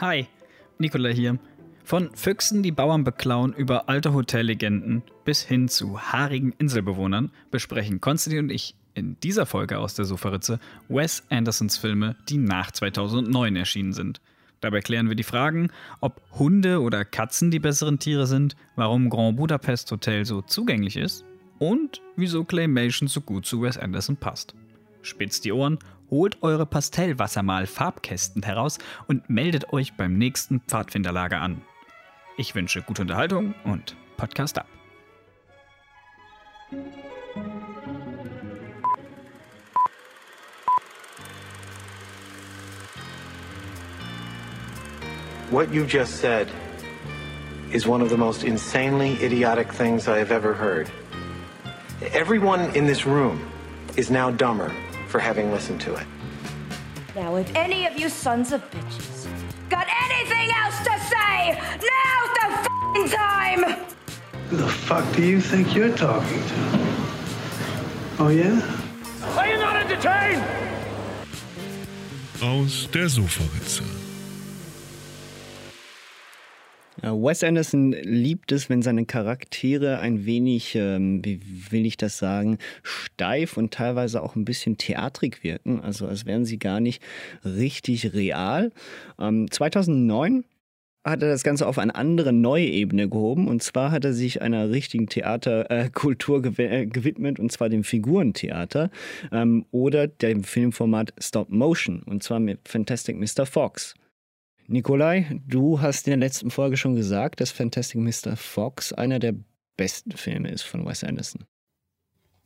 Hi, Nikola hier. Von Füchsen, die Bauern beklauen, über alte Hotellegenden bis hin zu haarigen Inselbewohnern besprechen Konstantin und ich in dieser Folge aus der Sofaritze Wes Andersons Filme, die nach 2009 erschienen sind. Dabei klären wir die Fragen, ob Hunde oder Katzen die besseren Tiere sind, warum Grand Budapest Hotel so zugänglich ist und wieso Claymation so gut zu Wes Anderson passt. Spitzt die Ohren, holt eure Pastellwassermal-Farbkästen heraus und meldet euch beim nächsten Pfadfinderlager an. Ich wünsche gute Unterhaltung und Podcast ab. What you just said is one of the most insanely idiotic things I have ever heard. Everyone in this room is now dumber for having listened to it. Now, if any of you sons of bitches got anything else to say, now's the f***ing time! Who the fuck do you think you're talking to? Oh yeah? Are you not entertained? Aus der Sofaritze. Ja, Wes Anderson liebt es, wenn seine Charaktere ein wenig, ähm, wie will ich das sagen, steif und teilweise auch ein bisschen theatrig wirken. Also als wären sie gar nicht richtig real. Ähm, 2009 hat er das Ganze auf eine andere neue Ebene gehoben. Und zwar hat er sich einer richtigen Theaterkultur äh, äh, gewidmet, und zwar dem Figurentheater ähm, oder dem Filmformat Stop Motion, und zwar mit Fantastic Mr. Fox. Nikolai, du hast in der letzten Folge schon gesagt, dass Fantastic Mr. Fox einer der besten Filme ist von Wes Anderson.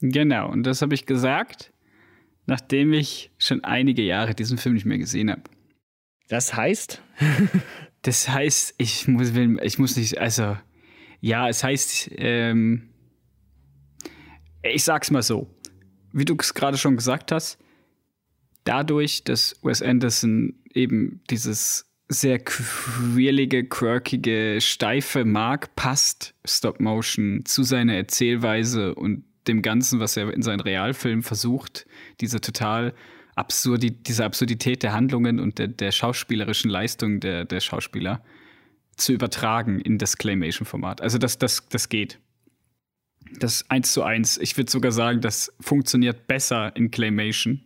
Genau, und das habe ich gesagt, nachdem ich schon einige Jahre diesen Film nicht mehr gesehen habe. Das heißt? das heißt, ich muss, ich muss nicht, also, ja, es heißt, ähm, ich sag's mal so, wie du es gerade schon gesagt hast, dadurch, dass Wes Anderson eben dieses sehr quirlige, quirkige, steife mag, passt Stop Motion zu seiner Erzählweise und dem Ganzen, was er in seinen Realfilmen versucht, diese total absurdi diese Absurdität der Handlungen und der, der schauspielerischen Leistung der, der Schauspieler zu übertragen in das Claymation-Format. Also das, das, das geht. Das eins zu eins. Ich würde sogar sagen, das funktioniert besser in Claymation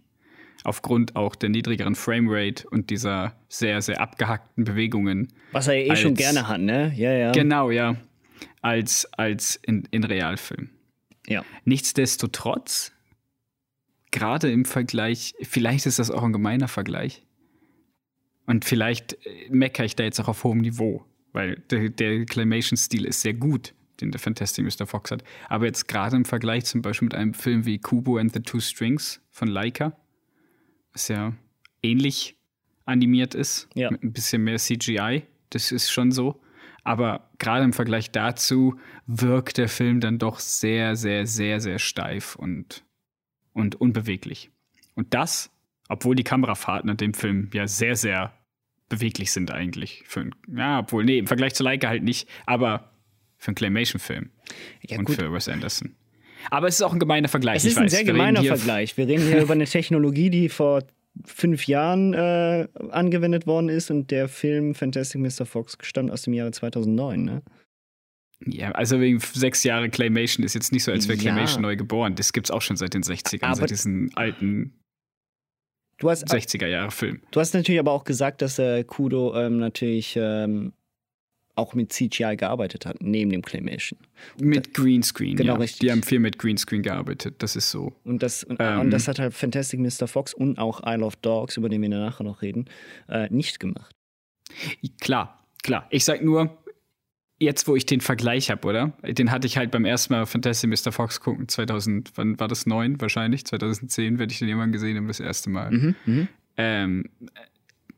aufgrund auch der niedrigeren Framerate und dieser sehr, sehr abgehackten Bewegungen. Was er eh als, schon gerne hat, ne? Ja, ja. Genau, ja. Als, als in, in Realfilm. Ja. Nichtsdestotrotz, gerade im Vergleich, vielleicht ist das auch ein gemeiner Vergleich. Und vielleicht äh, meckere ich da jetzt auch auf hohem Niveau, weil der, der Clamation-Stil ist sehr gut, den der Fantastic Mr. Fox hat. Aber jetzt gerade im Vergleich zum Beispiel mit einem Film wie Kubo and the Two Strings von Leica, ja ähnlich animiert ist, ja. mit ein bisschen mehr CGI. Das ist schon so. Aber gerade im Vergleich dazu wirkt der Film dann doch sehr, sehr, sehr, sehr steif und, und unbeweglich. Und das, obwohl die Kamerafahrten in dem Film ja sehr, sehr beweglich sind eigentlich. Für, ja, obwohl, nee, im Vergleich zu Leica halt nicht, aber für einen Claymation-Film ja, und für Wes Anderson. Aber es ist auch ein gemeiner Vergleich. Es ist ein sehr gemeiner Vergleich. Wir reden hier über eine Technologie, die vor fünf Jahren äh, angewendet worden ist und der Film Fantastic Mr. Fox stammt aus dem Jahre 2009, ne? Ja, also wegen sechs Jahre Claymation ist jetzt nicht so, als wäre Claymation ja. neu geboren. Das gibt es auch schon seit den 60ern, aber seit diesen alten du hast, 60er Jahre Film. Du hast natürlich aber auch gesagt, dass äh, Kudo ähm, natürlich ähm, auch mit CGI gearbeitet hat, neben dem Claymation. Mit Greenscreen, genau, ja. richtig. Die haben viel mit Greenscreen gearbeitet, das ist so. Und das, und, ähm, und das hat halt Fantastic Mr. Fox und auch Isle of Dogs, über den wir nachher noch reden, äh, nicht gemacht. Klar, klar. Ich sag nur, jetzt wo ich den Vergleich habe, oder? Den hatte ich halt beim ersten Mal Fantastic Mr. Fox gucken, 2000, wann war das? 9 wahrscheinlich? 2010 werde ich den irgendwann gesehen haben, das erste Mal. Mhm, mh. ähm,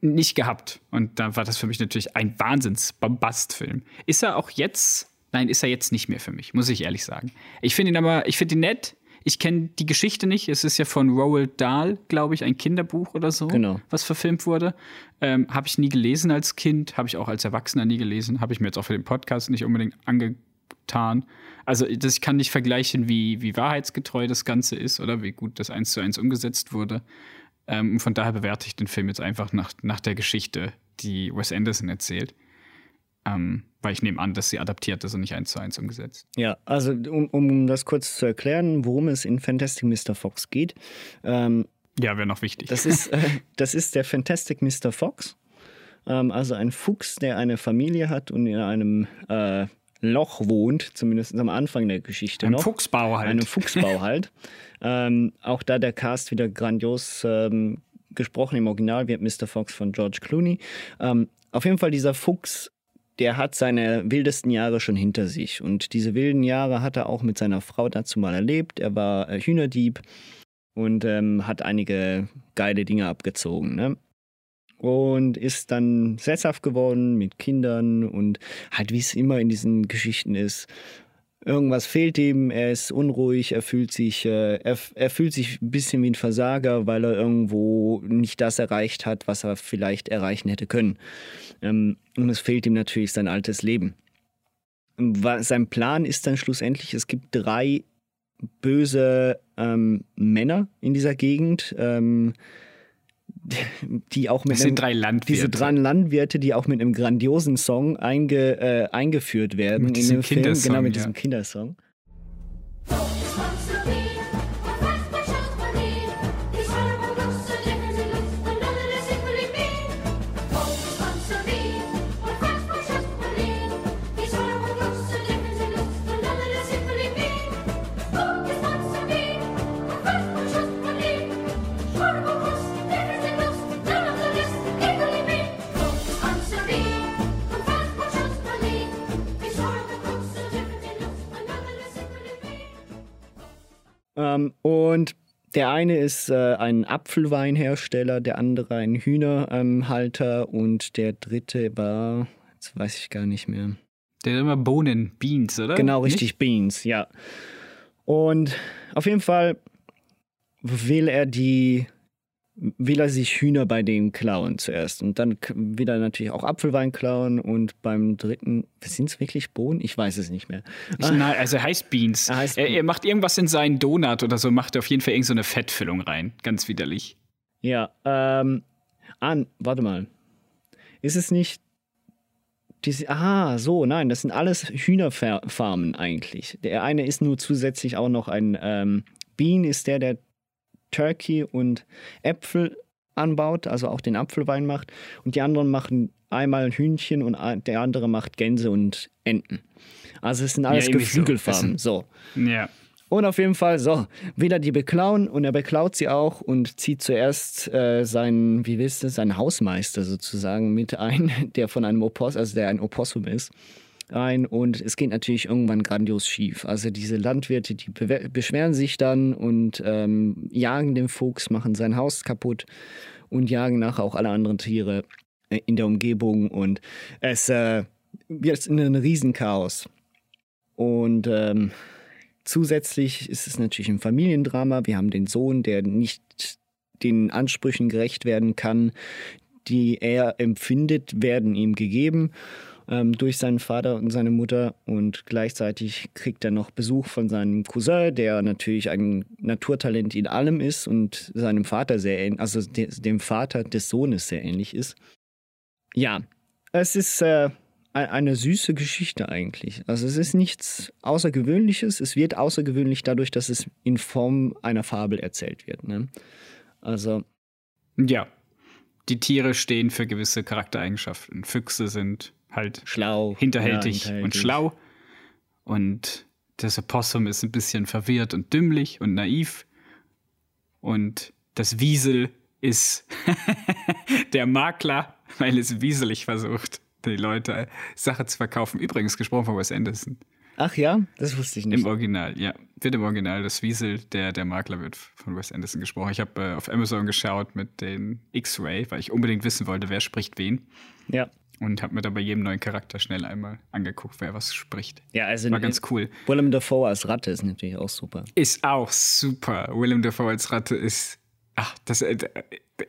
nicht gehabt. Und da war das für mich natürlich ein Wahnsinns-Bombast-Film. Ist er auch jetzt? Nein, ist er jetzt nicht mehr für mich, muss ich ehrlich sagen. Ich finde ihn aber, ich finde ihn nett. Ich kenne die Geschichte nicht. Es ist ja von Roald Dahl, glaube ich, ein Kinderbuch oder so, genau. was verfilmt wurde. Ähm, habe ich nie gelesen als Kind, habe ich auch als Erwachsener nie gelesen, habe ich mir jetzt auch für den Podcast nicht unbedingt angetan. Also das, ich kann nicht vergleichen, wie, wie wahrheitsgetreu das Ganze ist oder wie gut das eins zu eins umgesetzt wurde. Ähm, von daher bewerte ich den Film jetzt einfach nach, nach der Geschichte, die Wes Anderson erzählt. Ähm, weil ich nehme an, dass sie adaptiert ist und nicht eins zu eins umgesetzt. Ja, also um, um das kurz zu erklären, worum es in Fantastic Mr. Fox geht. Ähm, ja, wäre noch wichtig. Das ist, äh, das ist der Fantastic Mr. Fox. Ähm, also ein Fuchs, der eine Familie hat und in einem äh, Loch wohnt, zumindest am Anfang der Geschichte Ein noch. Fuchsbau halt. Einem Fuchsbau halt. ähm, auch da der Cast wieder grandios ähm, gesprochen. Im Original wird Mr. Fox von George Clooney. Ähm, auf jeden Fall dieser Fuchs, der hat seine wildesten Jahre schon hinter sich. Und diese wilden Jahre hat er auch mit seiner Frau dazu mal erlebt. Er war äh, Hühnerdieb und ähm, hat einige geile Dinge abgezogen. Ne? Und ist dann sesshaft geworden mit Kindern und halt, wie es immer in diesen Geschichten ist. Irgendwas fehlt ihm, er ist unruhig, er fühlt sich, äh, er, er fühlt sich ein bisschen wie ein Versager, weil er irgendwo nicht das erreicht hat, was er vielleicht erreichen hätte können. Ähm, und es fehlt ihm natürlich sein altes Leben. Sein Plan ist dann schlussendlich, es gibt drei böse ähm, Männer in dieser Gegend, ähm, die auch mit das sind einem, drei Landwirte. diese drei Landwirte, die auch mit einem grandiosen Song einge, äh, eingeführt werden Mit in diesem dem Film, Kindersong, genau mit ja. diesem Kindersong. Ähm, und der eine ist äh, ein Apfelweinhersteller, der andere ein Hühnerhalter und der dritte war, jetzt weiß ich gar nicht mehr. Der hat immer Bohnen, Beans, oder? Genau, Nicht? richtig, Beans, ja. Und auf jeden Fall will er die, will er sich Hühner bei denen klauen zuerst. Und dann will er natürlich auch Apfelwein klauen und beim dritten, sind es wirklich Bohnen? Ich weiß es nicht mehr. Nein, also er heißt Beans. Er heißt er, er macht irgendwas in seinen Donut oder so, macht er auf jeden Fall irgendeine so eine Fettfüllung rein. Ganz widerlich. Ja, ähm, an, warte mal. Ist es nicht diese, aha, so, nein, das sind alles Hühnerfarmen eigentlich. Der eine ist nur zusätzlich auch noch ein, ähm, Bean ist der, der Turkey und Äpfel anbaut, also auch den Apfelwein macht. Und die anderen machen einmal Hühnchen und der andere macht Gänse und Enten. Also es sind alles. Geflügelfarmen. Das so. Ja. Und auf jeden Fall, so, will er die beklauen und er beklaut sie auch und zieht zuerst äh, seinen, wie willst du, seinen Hausmeister sozusagen mit ein, der von einem Opossum, also der ein Opossum ist, ein und es geht natürlich irgendwann grandios schief. Also diese Landwirte, die beschweren sich dann und ähm, jagen den Fuchs, machen sein Haus kaputt und jagen nachher auch alle anderen Tiere äh, in der Umgebung und es äh, wird ein Riesenchaos. Und ähm, Zusätzlich ist es natürlich ein Familiendrama. Wir haben den Sohn, der nicht den Ansprüchen gerecht werden kann, die er empfindet, werden ihm gegeben ähm, durch seinen Vater und seine Mutter. Und gleichzeitig kriegt er noch Besuch von seinem Cousin, der natürlich ein Naturtalent in allem ist und seinem Vater sehr ähnlich, also de dem Vater des Sohnes sehr ähnlich ist. Ja, es ist äh, ein- eine süße Geschichte eigentlich. Also es ist nichts Außergewöhnliches. Es wird außergewöhnlich dadurch, dass es in Form einer Fabel erzählt wird. Ne? Also Ja. Die Tiere stehen für gewisse Charaktereigenschaften. Füchse sind halt schlau. hinterhältig, ja, und schlau. Und das Opossum ist ein bisschen verwirrt und dümmlich und naiv. Und das Wiesel ist der Makler, weil es wieselig versucht, die Leute Sache zu verkaufen. Übrigens gesprochen von Wes Anderson. Ach ja, das wusste ich nicht. Im Original, ja. Wird im Original. Das Wiesel, der, der Makler, wird von Wes Anderson gesprochen. Ich habe äh, auf Amazon geschaut mit den X-Ray, weil ich unbedingt wissen wollte, wer spricht wen. Ja. Und habe mir da bei jedem neuen Charakter schnell einmal angeguckt, wer was spricht. Ja, also War ganz cool. Willem Dafoe als Ratte ist natürlich auch super. Ist auch super. Willem Dafoe als Ratte ist. Ach, das äh,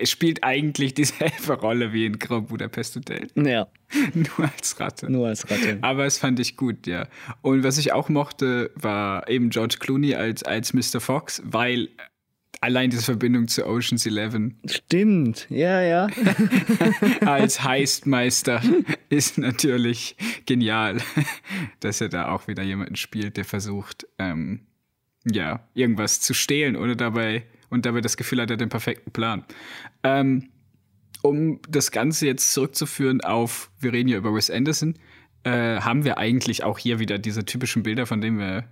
spielt eigentlich dieselbe Rolle wie in Grand Budapest Hotel. Ja, Nur als Ratte. nur als Ratte. Aber es fand ich gut, ja. Und was ich auch mochte, war eben George Clooney als, als Mr. Fox, weil allein diese Verbindung zu Ocean's Eleven Stimmt, ja, ja. als Heistmeister ist natürlich genial, dass er da auch wieder jemanden spielt, der versucht, ähm, ja, irgendwas zu stehlen, ohne dabei und dabei das Gefühl hat, er hat den perfekten Plan. Ähm, um das Ganze jetzt zurückzuführen auf, wir reden ja über Wes Anderson, äh, haben wir eigentlich auch hier wieder diese typischen Bilder, von denen wir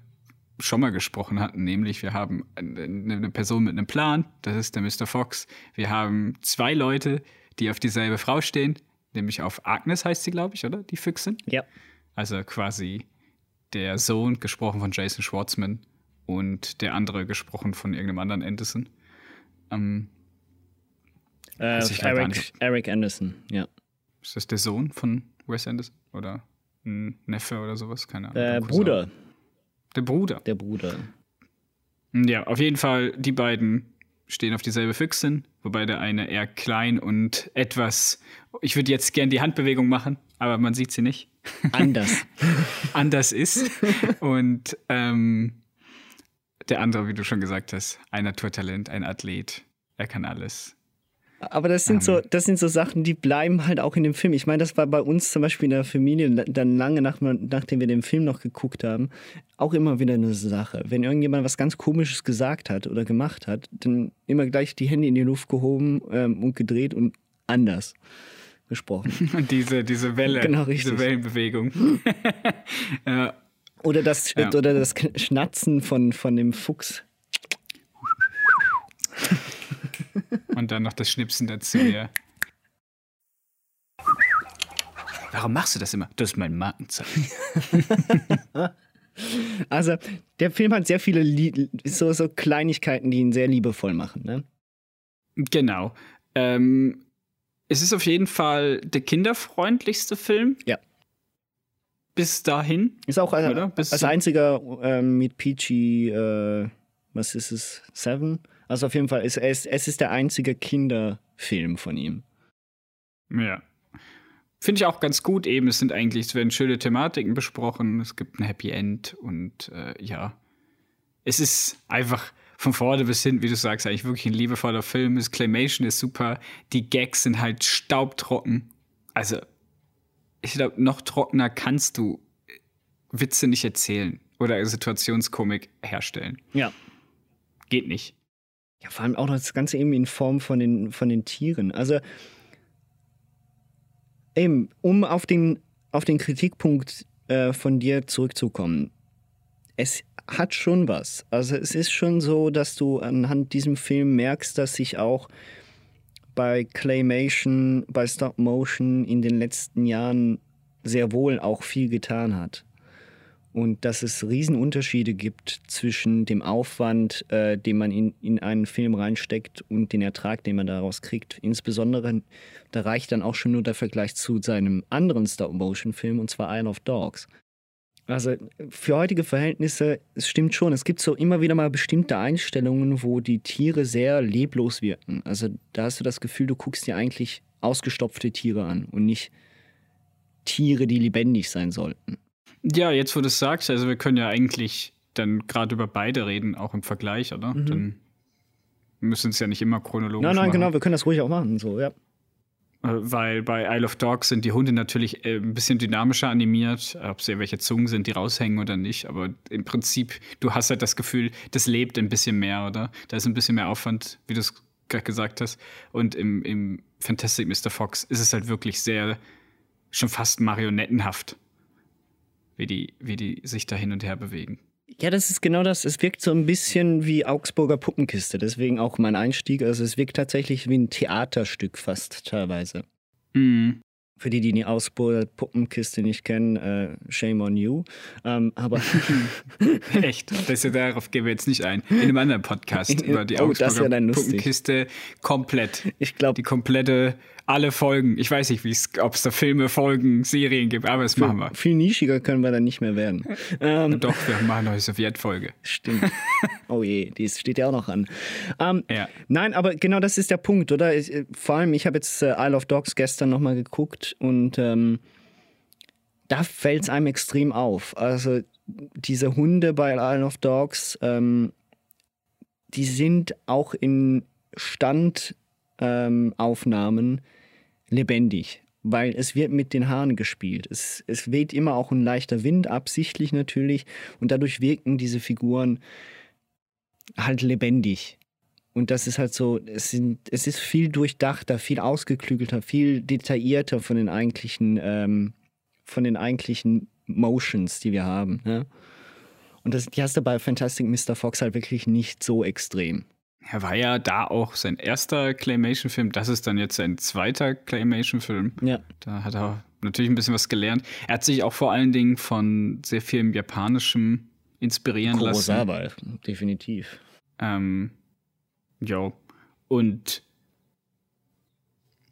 schon mal gesprochen hatten, nämlich wir haben eine, Person mit einem Plan, das ist der Mr. Fox. Wir haben zwei Leute, die auf dieselbe Frau stehen, nämlich auf Agnes heißt sie, glaube ich, oder? Die Füchsin. Ja. Also quasi der Sohn, gesprochen von Jason Schwartzman, und der andere, gesprochen von irgendeinem anderen Anderson. Ähm, Äh, Eric. Eric Anderson, ja. ist das der Sohn von Wes Anderson? Oder ein Neffe oder sowas? Keine Ahnung. Äh, Bruder, Der Bruder. der Bruder. Ja, auf jeden Fall, die beiden stehen auf dieselbe Füchsin, wobei der eine eher klein und etwas, ich würde jetzt gern die Handbewegung machen, aber man sieht sie nicht, Anders. anders ist. und ähm, der andere, wie du schon gesagt hast, ein Naturtalent, ein Athlet, er kann alles. Aber das sind so, das sind so Sachen, die bleiben halt auch in dem Film. Ich meine, das war bei uns zum Beispiel in der Familie dann lange nach, nachdem wir den Film noch geguckt haben, auch immer wieder eine Sache. Wenn irgendjemand was ganz Komisches gesagt hat oder gemacht hat, dann immer gleich die Hände in die Luft gehoben ähm, und gedreht und anders gesprochen. Und diese, diese Welle, Genau, richtig. diese Wellenbewegung. ja, Oder das, Ja. oder das Schnatzen von, von dem Fuchs. und dann noch das Schnipsen dazu, ja. Warum machst du das immer? Das ist mein Markenzeichen. Also, der Film hat sehr viele Lie so, so Kleinigkeiten, die ihn sehr liebevoll machen. Ne? Genau. Ähm, es ist auf jeden Fall der kinderfreundlichste Film. Ja. Bis dahin. Ist auch äh, Oder? Bis als einziger ähm, mit PG, äh, was ist es, Seven? Also auf jeden Fall, ist, es, es ist der einzige Kinderfilm von ihm. Ja. Finde ich auch ganz gut eben. Es sind eigentlich, es werden schöne Thematiken besprochen. Es gibt ein Happy End und äh, ja. Es ist einfach von vorne bis hinten, wie du sagst, eigentlich wirklich ein liebevoller Film. Das Claymation ist super. Die Gags sind halt staubtrocken. Also, ich glaube, noch trockener kannst du Witze nicht erzählen oder Situationskomik herstellen. Ja. Geht nicht. Ja, vor allem auch das Ganze eben in Form von den, von den Tieren. Also, eben, um auf den, auf den Kritikpunkt äh, von dir zurückzukommen. Es hat schon was. Also, es ist schon so, dass du anhand diesem Film merkst, dass sich auch bei Claymation, bei Stop Motion in den letzten Jahren sehr wohl auch viel getan hat. Und dass es Riesenunterschiede gibt zwischen dem Aufwand, äh, den man in, in einen Film reinsteckt und den Ertrag, den man daraus kriegt. Insbesondere, da reicht dann auch schon nur der Vergleich zu seinem anderen Stop-Motion-Film, und zwar Isle of Dogs. Also für heutige Verhältnisse, es stimmt schon, es gibt so immer wieder mal bestimmte Einstellungen, wo die Tiere sehr leblos wirken. Also da hast du das Gefühl, du guckst dir eigentlich ausgestopfte Tiere an und nicht Tiere, die lebendig sein sollten. Ja, jetzt wo du es sagst, also wir können ja eigentlich dann gerade über beide reden, auch im Vergleich, oder? Dann müssen es ja nicht immer chronologisch Nein, nein, machen. genau, wir können das ruhig auch machen, so, ja. Äh, Weil bei Isle of Dogs sind die Hunde natürlich äh, ein bisschen dynamischer animiert, ob sie welche Zungen sind, die raushängen oder nicht. Aber im Prinzip, du hast halt das Gefühl, das lebt ein bisschen mehr, oder? Da ist ein bisschen mehr Aufwand, wie du es gerade gesagt hast. Und im, im Fantastic Mr. Fox ist es halt wirklich sehr, schon fast marionettenhaft, wie die, wie die sich da hin und her bewegen. Ja, das ist genau das. Es wirkt so ein bisschen wie Augsburger Puppenkiste. Deswegen auch mein Einstieg. Also es wirkt tatsächlich wie ein Theaterstück fast teilweise. Mhm. Für die, die die Augsburger Puppenkiste nicht kennen, äh, shame on you. Ähm, aber Echt, das darauf gehen wir jetzt nicht ein. In einem anderen Podcast In- über die oh, Augsburger. Puppenkiste komplett. ich glaube, Die komplette, alle Folgen. Ich weiß nicht, ob es da Filme, Folgen, Serien gibt, aber das machen wir. viel nischiger können wir dann nicht mehr werden. Ähm, Doch, wir machen eine neue Sowjetfolge. Stimmt. Oh je, die steht ja auch noch an. Ähm, Ja. Nein, aber genau das ist der Punkt, oder? Ich, äh, vor allem, ich habe jetzt äh, Isle of Dogs gestern nochmal geguckt und ähm, da fällt es einem extrem auf. Also diese Hunde bei Isle of Dogs, ähm, die sind auch in Standaufnahmen ähm, lebendig, weil es wird mit den Haaren gespielt. Es, es weht immer auch ein leichter Wind, absichtlich natürlich, und dadurch wirken diese Figuren halt lebendig. Und das ist halt so, es, sind, es ist viel durchdachter, viel ausgeklügelter, viel detaillierter von den eigentlichen, ähm, von den eigentlichen Motions, die wir haben. Ja? Und das, die hast du bei Fantastic Mr. Fox halt wirklich nicht so extrem. Er war ja da auch sein erster Claymation-Film. Das ist dann jetzt sein zweiter Claymation-Film. Ja. Da hat er natürlich ein bisschen was gelernt. Er hat sich auch vor allen Dingen von sehr vielem Japanischem inspirieren Kurosawa, lassen. definitiv. Ähm, ja. Und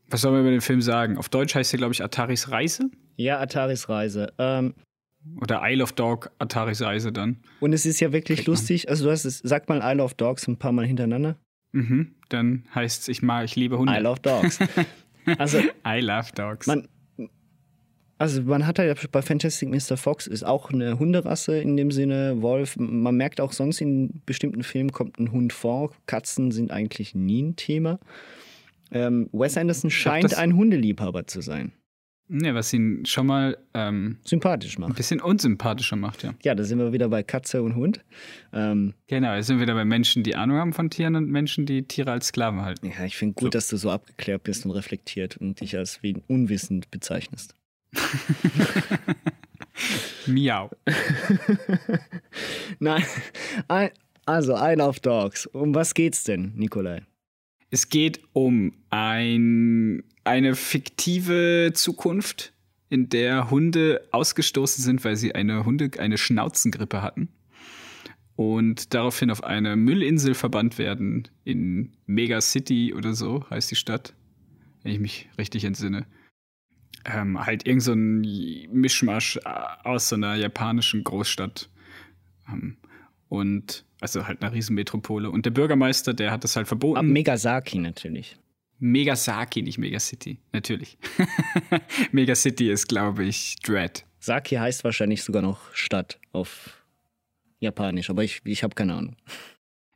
was soll man über den Film sagen? Auf Deutsch heißt er, glaube ich, Ataris Reise. Ja, Ataris Reise. Ähm, Oder Isle of Dog, Ataris Reise dann. und es ist ja wirklich lustig. Also, du hast es, sag mal Isle of Dogs ein paar Mal hintereinander. Mhm. Dann heißt es, ich mag, ich liebe Hunde. Isle of Dogs. also, I love dogs. man, also man hat halt bei Fantastic Mr. Fox ist auch eine Hunderasse in dem Sinne, Wolf. Man merkt auch sonst in bestimmten Filmen kommt ein Hund vor. Katzen sind eigentlich nie ein Thema. Ähm, Wes Anderson glaub, scheint das- ein Hundeliebhaber zu sein. Ne, was ihn schon mal ähm, Sympathisch ein macht. bisschen unsympathischer macht, ja. Ja, da sind wir wieder bei Katze und Hund. Ähm, Genau, jetzt sind wir wieder bei Menschen, die Ahnung haben von Tieren und Menschen, die Tiere als Sklaven halten. ja, ich finde gut, dass du so abgeklärt bist und reflektiert und dich als wie unwissend bezeichnest. Miau. Nein, ein, also Isle of Dogs. Um was geht's denn, Nikolai? Es geht um ein, eine fiktive Zukunft, in der Hunde ausgestoßen sind, weil sie eine Hunde, eine Schnauzengrippe hatten. Und daraufhin auf eine Müllinsel verbannt werden in Mega City oder so heißt die Stadt, wenn ich mich richtig entsinne. Ähm, halt irgend so ein Mischmasch äh, aus so einer japanischen Großstadt. Ähm, und also halt einer Riesenmetropole. Und der Bürgermeister, der hat das halt verboten. Ah, Megasaki natürlich. Megasaki, nicht Megacity, natürlich. Megacity ist, glaube ich, Dread. Saki heißt wahrscheinlich sogar noch Stadt auf Japanisch, aber ich, ich habe keine Ahnung.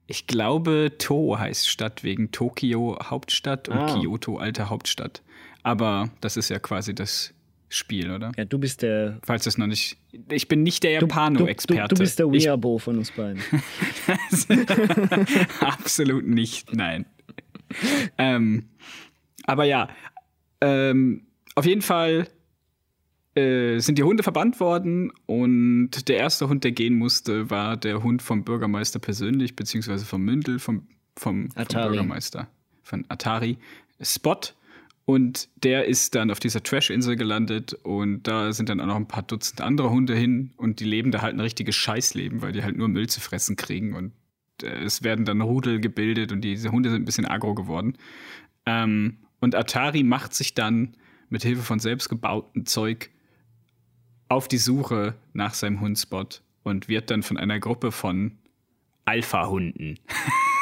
Ich glaube, To heißt Stadt wegen Tokio Hauptstadt und Ah. Kyoto alte Hauptstadt. Aber das ist ja quasi das Spiel, oder? Ja, du bist der. Falls das noch nicht. Ich bin nicht der Du, du, Japano-Experte. du bist der Weabo von uns beiden. Absolut nicht, nein. ähm, aber ja, ähm, auf jeden Fall äh, sind die Hunde verbannt worden und der erste Hund, der gehen musste, war der Hund vom Bürgermeister persönlich, beziehungsweise vom Mündel, vom, vom, vom. Bürgermeister, von Atari, Spot. Und der ist dann auf dieser Trash-Insel gelandet und da sind dann auch noch ein paar Dutzend andere Hunde hin und die leben da halt ein richtiges Scheißleben, weil die halt nur Müll zu fressen kriegen und es werden dann Rudel gebildet und diese Hunde sind ein bisschen aggro geworden. Ähm, und Atari macht sich dann mit Hilfe von selbstgebautem Zeug auf die Suche nach seinem Hundspot und wird dann von einer Gruppe von Alpha-Hunden,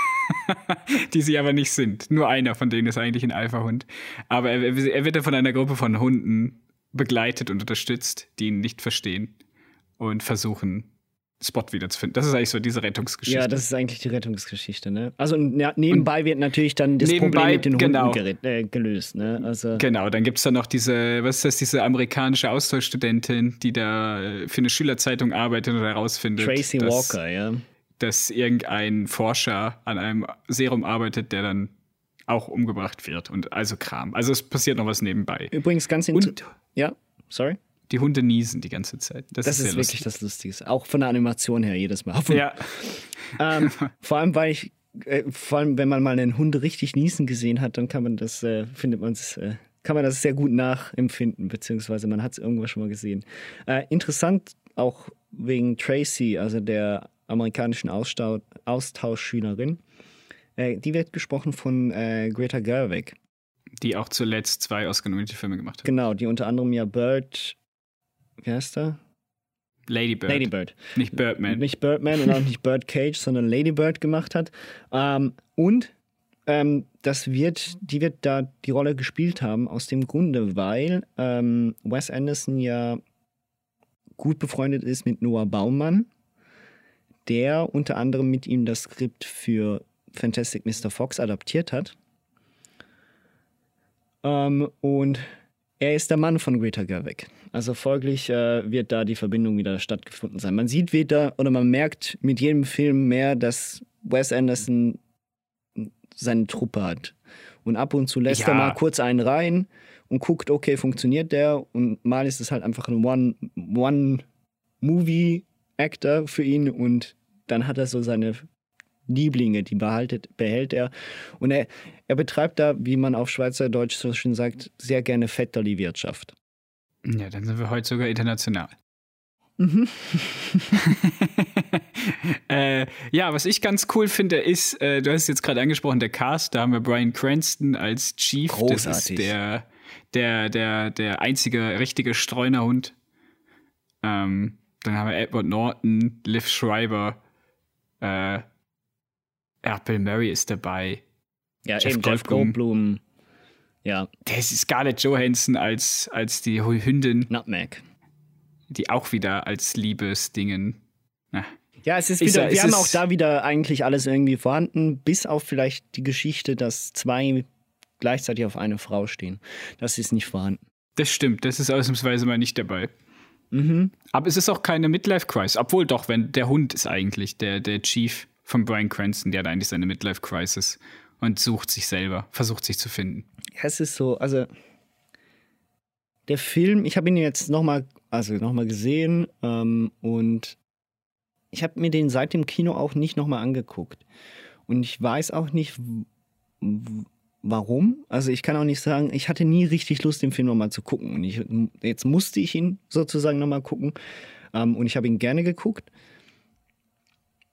die sie aber nicht sind. Nur einer von denen ist eigentlich ein Alpha-Hund. Aber er, er wird dann von einer Gruppe von Hunden begleitet und unterstützt, die ihn nicht verstehen und versuchen, Spot wiederzufinden. Das ist eigentlich so diese Rettungsgeschichte. Ja, das ist eigentlich die Rettungsgeschichte, ne? Also ja, nebenbei wird natürlich dann das Nebenbei, Problem mit den Hunden genau. gerät, äh, gelöst, ne? Also Genau, dann gibt es dann noch diese, was ist das, diese amerikanische Austauschstudentin, die da äh, für eine Schülerzeitung arbeitet und herausfindet, Tracy dass, Walker, ja. dass irgendein Forscher an einem Serum arbeitet, der dann auch umgebracht wird und also Kram. Also es passiert noch was nebenbei. Übrigens ganz inter- Und Ja, sorry. Die Hunde niesen die ganze Zeit. Das, Das ist, ist wirklich das Lustige. Auch von der Animation her jedes Mal. Ja, ähm, vor allem, weil ich, äh, vor allem, wenn man mal einen Hund richtig niesen gesehen hat, dann kann man das, äh, findet man es, äh, kann man das sehr gut nachempfinden, beziehungsweise man hat es irgendwo schon mal gesehen. Äh, interessant auch wegen Tracy, also der amerikanischen Austau Austauschschülerin. Äh, die wird gesprochen von äh, Greta Gerwig. die auch zuletzt zwei Oscar-nominierte Filme gemacht hat. Genau, die unter anderem ja Bird, wie heißt er? Lady Bird, Lady Bird. nicht Birdman. nicht Birdman und auch nicht Birdcage, sondern Lady Bird gemacht hat. Ähm, und ähm, das wird, die wird da die Rolle gespielt haben, aus dem Grunde, weil ähm, Wes Anderson ja gut befreundet ist mit Noah Baumann, der unter anderem mit ihm das Skript für Fantastic Mr. Fox adaptiert hat. Ähm, und er ist der Mann von Greta Gerwig. Also folglich äh, wird da die Verbindung wieder stattgefunden sein. Man sieht wieder oder man merkt mit jedem Film mehr, dass Wes Anderson seine Truppe hat. Und ab und zu lässt Ja. er mal kurz einen rein und guckt, okay, funktioniert der? Und mal ist es halt einfach ein One- One-Movie-Actor für ihn und dann hat er so seine Lieblinge, die behaltet, behält er. Und er, er betreibt da, wie man auf Schweizerdeutsch so schön sagt, sehr gerne Vetterli-Wirtschaft. Ja, dann sind wir heute sogar international. äh, ja, was ich ganz cool finde, ist, äh, du hast es jetzt gerade angesprochen, der Cast, da haben wir Brian Cranston als Chief. Das Großartig. ist der, der, der, der einzige richtige Streunerhund. Ähm, dann haben wir Edward Norton, Liv Schreiber, äh, Bill Murray ist dabei. Ja, Jeff eben Jeff Goldblum. Goldblum. Ja, Der ist Scarlett Johansson als, als die Hündin, Nutmeg. die auch wieder als Liebesdingen. Na, Ja, es ist wieder, sag, wir es haben ist- auch da wieder eigentlich alles irgendwie vorhanden, bis auf vielleicht die Geschichte, dass zwei gleichzeitig auf eine Frau stehen. Das ist nicht vorhanden. Das stimmt, das ist ausnahmsweise mal nicht dabei. Aber es ist auch keine Midlife-Crisis. Obwohl doch, wenn der Hund ist eigentlich der, der Chief von Brian Cranston, der hat eigentlich seine Midlife-Crisis und sucht sich selber, versucht sich zu finden. Ja, es ist so, also der Film, ich habe ihn jetzt nochmal, also nochmal gesehen ähm, und ich habe mir den seit dem Kino auch nicht nochmal angeguckt. Und ich weiß auch nicht, warum. Also ich kann auch nicht sagen, ich hatte nie richtig Lust, den Film nochmal zu gucken. Und ich, jetzt musste ich ihn sozusagen nochmal gucken. Ähm, und ich habe ihn gerne geguckt.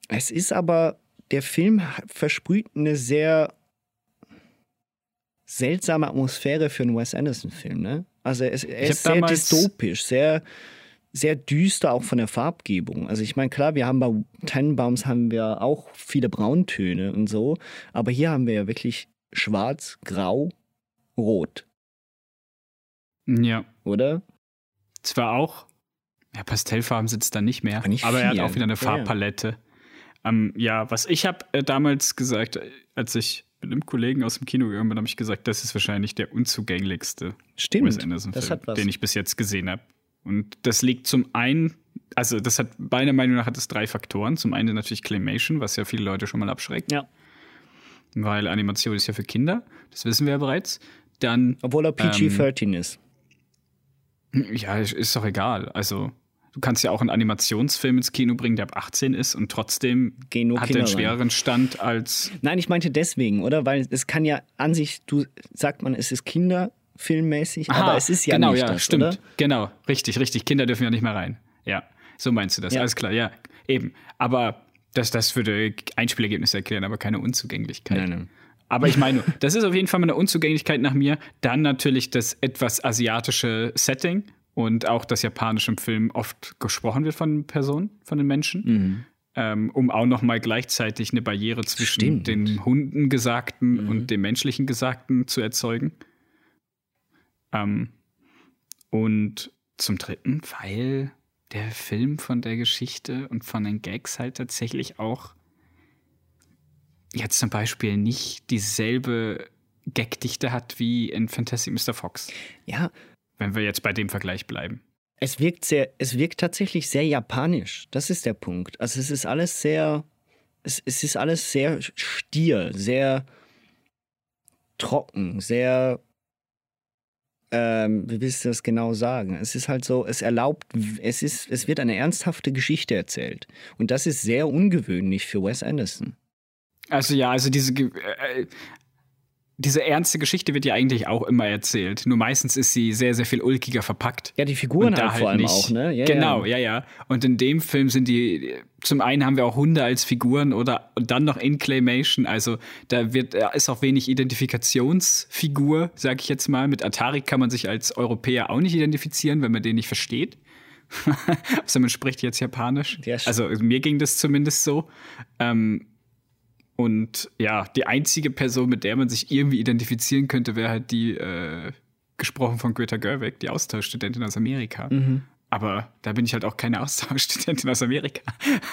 Es ist aber, der Film versprüht eine sehr seltsame Atmosphäre für einen Wes Anderson-Film, ne? Also er ist, er ist sehr dystopisch, sehr, sehr düster auch von der Farbgebung. Also ich meine, klar, wir haben bei Tannenbaums haben wir auch viele Brauntöne und so, aber hier haben wir ja wirklich schwarz, grau, rot, Ja, oder? zwar auch, ja, Pastellfarben sitzt da nicht mehr, Aber nicht aber er hat auch wieder eine Ja, ja. Ähm, ja, was ich habe äh, damals gesagt, äh, als ich mit einem Kollegen aus dem Kino gegangen bin, habe ich gesagt, das ist wahrscheinlich der unzugänglichste Stimmt, Wes Anderson-Film, den ich bis jetzt gesehen habe. Und das liegt zum einen, also das hat meiner Meinung nach hat es drei Faktoren. Zum einen natürlich Claymation, was ja viele Leute schon mal abschreckt, Ja. weil Animation ist ja für Kinder, das wissen wir ja bereits. Dann, Obwohl er PG-13 ist. ja, ist doch egal. Also du kannst ja auch einen Animationsfilm ins Kino bringen, der ab 18 ist und trotzdem nur hat er einen schwereren Stand als Nein, ich meinte deswegen, oder? Weil es kann ja an sich, du sagt man, es ist kinderfilmmäßig, aber Aha, es ist ja genau, nicht ja, das, stimmt. oder? Genau, richtig, richtig. Kinder dürfen ja nicht mehr rein. Ja, so meinst du das. Ja. Alles klar, ja, eben. Aber das, das würde Einspielergebnisse erklären, aber keine Unzugänglichkeit. Nein, nein. Aber ich meine, das ist auf jeden Fall mal eine Unzugänglichkeit nach mir. Dann natürlich das etwas asiatische Setting und auch das japanische im Film oft gesprochen wird von Personen, von den Menschen. Mhm. Ähm, um auch noch mal gleichzeitig eine Barriere zwischen Stimmt. Mhm. den Hunden Gesagten und dem menschlichen Gesagten zu erzeugen. Ähm, und zum Dritten, weil der Film von der Geschichte und von den Gags halt tatsächlich auch jetzt zum Beispiel nicht dieselbe Gagdichte hat wie in Fantastic Mr. Fox, Ja, wenn wir jetzt bei dem Vergleich bleiben. es wirkt sehr, es wirkt tatsächlich sehr japanisch. Das ist der Punkt. Also es ist alles sehr, es, es ist alles sehr stier, sehr trocken, sehr, ähm, wie willst du das genau sagen? Es ist halt so, es erlaubt, es ist, es wird eine ernsthafte Geschichte erzählt. Und das ist sehr ungewöhnlich für Wes Anderson. Also ja, also diese, äh, diese ernste Geschichte wird ja eigentlich auch immer erzählt. Nur meistens ist sie sehr, sehr viel ulkiger verpackt. Ja, die Figuren halt vor allem auch, ne? Ja, genau, ja. ja. ja, Und in dem Film sind die, zum einen haben wir auch Hunde als Figuren oder und dann noch in Claymation. Also da wird, da ist auch wenig Identifikationsfigur, sag ich jetzt mal. Mit Atari kann man sich als Europäer auch nicht identifizieren, wenn man den nicht versteht. also man spricht jetzt Japanisch. Ja, also mir ging das zumindest so. Ähm, und ja, die einzige Person, mit der man sich irgendwie identifizieren könnte, wäre halt die, äh, gesprochen von Greta Gerwig, die Austauschstudentin aus Amerika. Aber da bin ich halt auch keine Austauschstudentin aus Amerika.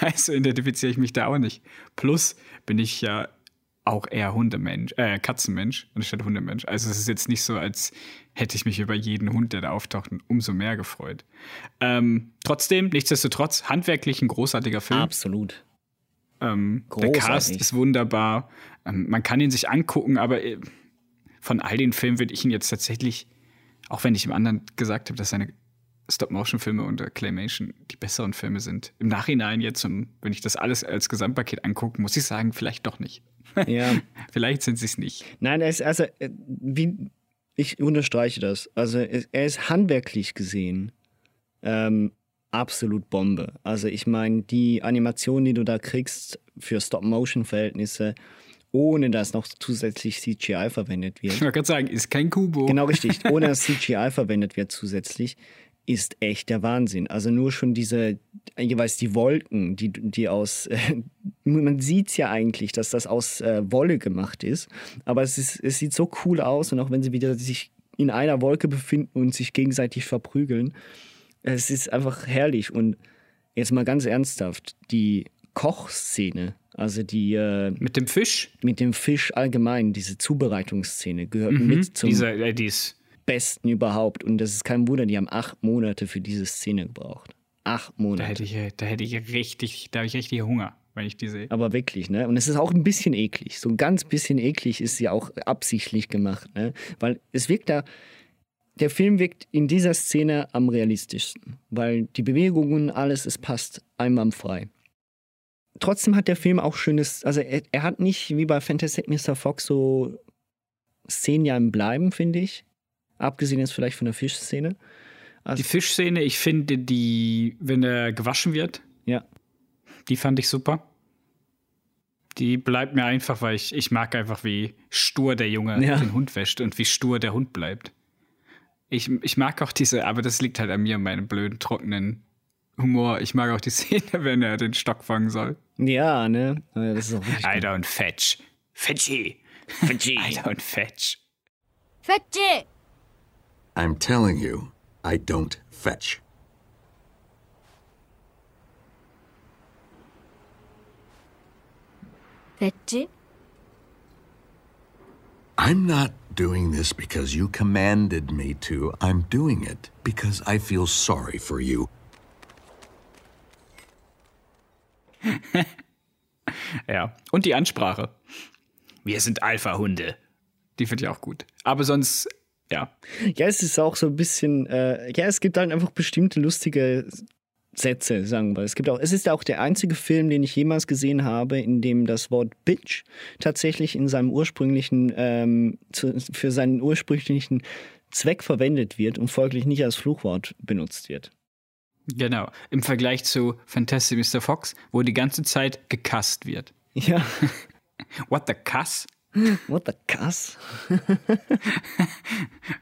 Also identifiziere ich mich da auch nicht. Plus bin ich ja auch eher Hundemensch, äh, Katzenmensch anstatt Hundemensch. Also es ist jetzt nicht so, als hätte ich mich über jeden Hund, der da auftaucht, umso mehr gefreut. Ähm, trotzdem, nichtsdestotrotz, handwerklich ein großartiger Film. Absolut. Ähm, der Cast ist wunderbar. Ähm, man kann ihn sich angucken, aber äh, von all den Filmen würde ich ihn jetzt tatsächlich, auch wenn ich im anderen gesagt habe, dass seine Stop-Motion-Filme und Claymation die besseren Filme sind. Im Nachhinein jetzt, wenn ich das alles als Gesamtpaket angucke, muss ich sagen, vielleicht doch nicht. Ja. vielleicht sind sie es nicht. Nein, ist also, äh, wie, ich unterstreiche das. Also er ist handwerklich gesehen ähm, absolut Bombe. Also ich meine, die Animation, die du da kriegst für Stop-Motion-Verhältnisse, ohne dass noch zusätzlich CGI verwendet wird. Ich wollte gerade sagen, ist kein Kubo. Genau richtig, ohne dass CGI verwendet wird zusätzlich, ist echt der Wahnsinn. Also nur schon diese, jeweils die Wolken, die, die aus, äh, man sieht es ja eigentlich, dass das aus äh, Wolle gemacht ist, aber es, ist, es sieht so cool aus und auch wenn sie wieder sich in einer Wolke befinden und sich gegenseitig verprügeln, es ist einfach herrlich und jetzt mal ganz ernsthaft, die Kochszene, also die äh, mit dem Fisch, mit dem Fisch allgemein, diese Zubereitungsszene gehört mhm, mit zum dieser, äh, dies besten überhaupt. Und das ist kein Wunder, die haben acht Monate für diese Szene gebraucht. Acht Monate. Da hätte ich, da hätte ich richtig, da habe ich richtig Hunger, wenn ich die sehe. Aber wirklich, ne? Und es ist auch ein bisschen eklig. So ein ganz bisschen eklig ist sie auch absichtlich gemacht, ne? Weil es wirkt da, der Film wirkt in dieser Szene am realistischsten. Weil die Bewegungen, alles, es passt einwandfrei. Trotzdem hat der Film auch schönes, also er, er hat nicht wie bei Fantastic Mr. Fox so Szenen ja im Bleiben, finde ich. Abgesehen jetzt vielleicht von der Fischszene. Also die Fischszene, ich finde die, wenn er gewaschen wird, ja. die fand ich super. Die bleibt mir einfach, weil ich, ich mag einfach, wie stur der Junge ja. den Hund wäscht und wie stur der Hund bleibt. Ich, ich mag auch diese, aber das liegt halt an mir, meinem blöden, trockenen Humor. Ich mag auch die Szene, wenn er den Stock fangen soll. Ja, ne? Das ist auch I don't fetch. Fetchy. Fetchy. I don't fetch. Fetchy. I'm telling you, I don't fetch. Fetchy? I'm not doing this because you commanded me to. I'm doing it because I feel sorry for you. ja, und die Ansprache. Wir sind Alpha-Hunde. Die finde ich auch gut. Aber sonst ja. Ja, es ist auch so ein bisschen, äh, ja, es gibt halt einfach bestimmte lustige Sätze, sagen wir. Es gibt auch, es ist auch der einzige Film, den ich jemals gesehen habe, in dem das Wort Bitch tatsächlich in seinem ursprünglichen, ähm, zu, für seinen ursprünglichen Zweck verwendet wird und folglich nicht als Fluchwort benutzt wird. Genau. Im Vergleich zu Fantastic Mr. Fox, wo die ganze Zeit gekasst wird. Ja. What the Cuss? What the Kass?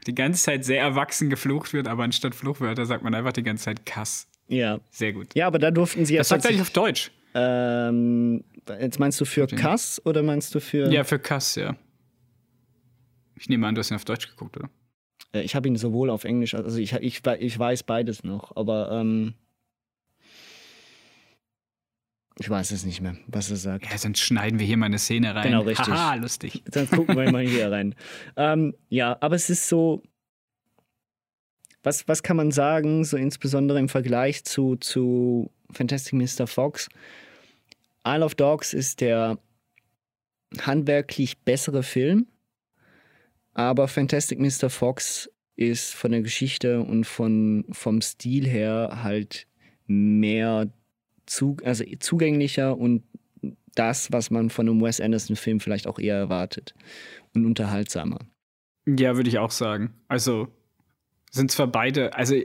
die ganze Zeit sehr erwachsen geflucht wird, aber anstatt Fluchwörter sagt man einfach die ganze Zeit Kass. Ja. Sehr gut. Ja, aber da durften sie Was sagt eigentlich auf Deutsch? Ähm, jetzt meinst du für Kass oder meinst du für. Ja, für Kass, ja. Ich nehme an, du hast ihn auf Deutsch geguckt, oder? Äh, ich habe ihn sowohl auf Englisch, also ich, ich, ich weiß beides noch, aber ähm, ich weiß es nicht mehr, was er sagt. Ja, sonst schneiden wir hier mal eine Szene rein. Genau, richtig. Haha, lustig. Sonst gucken wir mal hier rein. Ähm, ja, aber es ist so. Was, was kann man sagen, so insbesondere im Vergleich zu, zu Fantastic Mr. Fox? Isle of Dogs ist der handwerklich bessere Film, aber Fantastic Mr. Fox ist von der Geschichte und von, vom Stil her halt mehr zu, also zugänglicher und das, was man von einem Wes Anderson-Film vielleicht auch eher erwartet. Und unterhaltsamer. Ja, würde ich auch sagen. Also sind zwar beide, also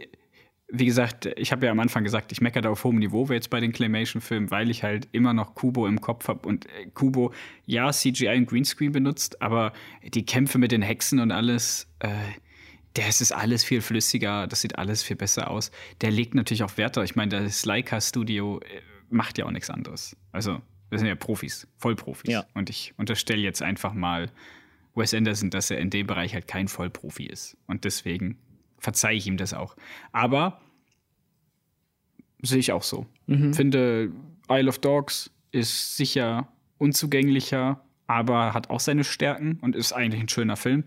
wie gesagt, ich habe ja am Anfang gesagt, ich meckere da auf hohem Niveau jetzt bei den Claymation-Filmen, weil ich halt immer noch Kubo im Kopf habe und äh, Kubo, ja, CGI und Greenscreen benutzt, aber die Kämpfe mit den Hexen und alles, äh, das ist alles viel flüssiger, das sieht alles viel besser aus. Der legt natürlich auch Wert Ich meine, das Leica-Studio äh, macht ja auch nichts anderes. Also, wir sind ja Profis, Vollprofis. Ja. Und ich unterstelle jetzt einfach mal Wes Anderson, dass er in dem Bereich halt kein Vollprofi ist. Und deswegen verzeihe ich ihm das auch. Aber sehe ich auch so. Finde, Isle of Dogs ist sicher unzugänglicher, aber hat auch seine Stärken und ist eigentlich ein schöner Film.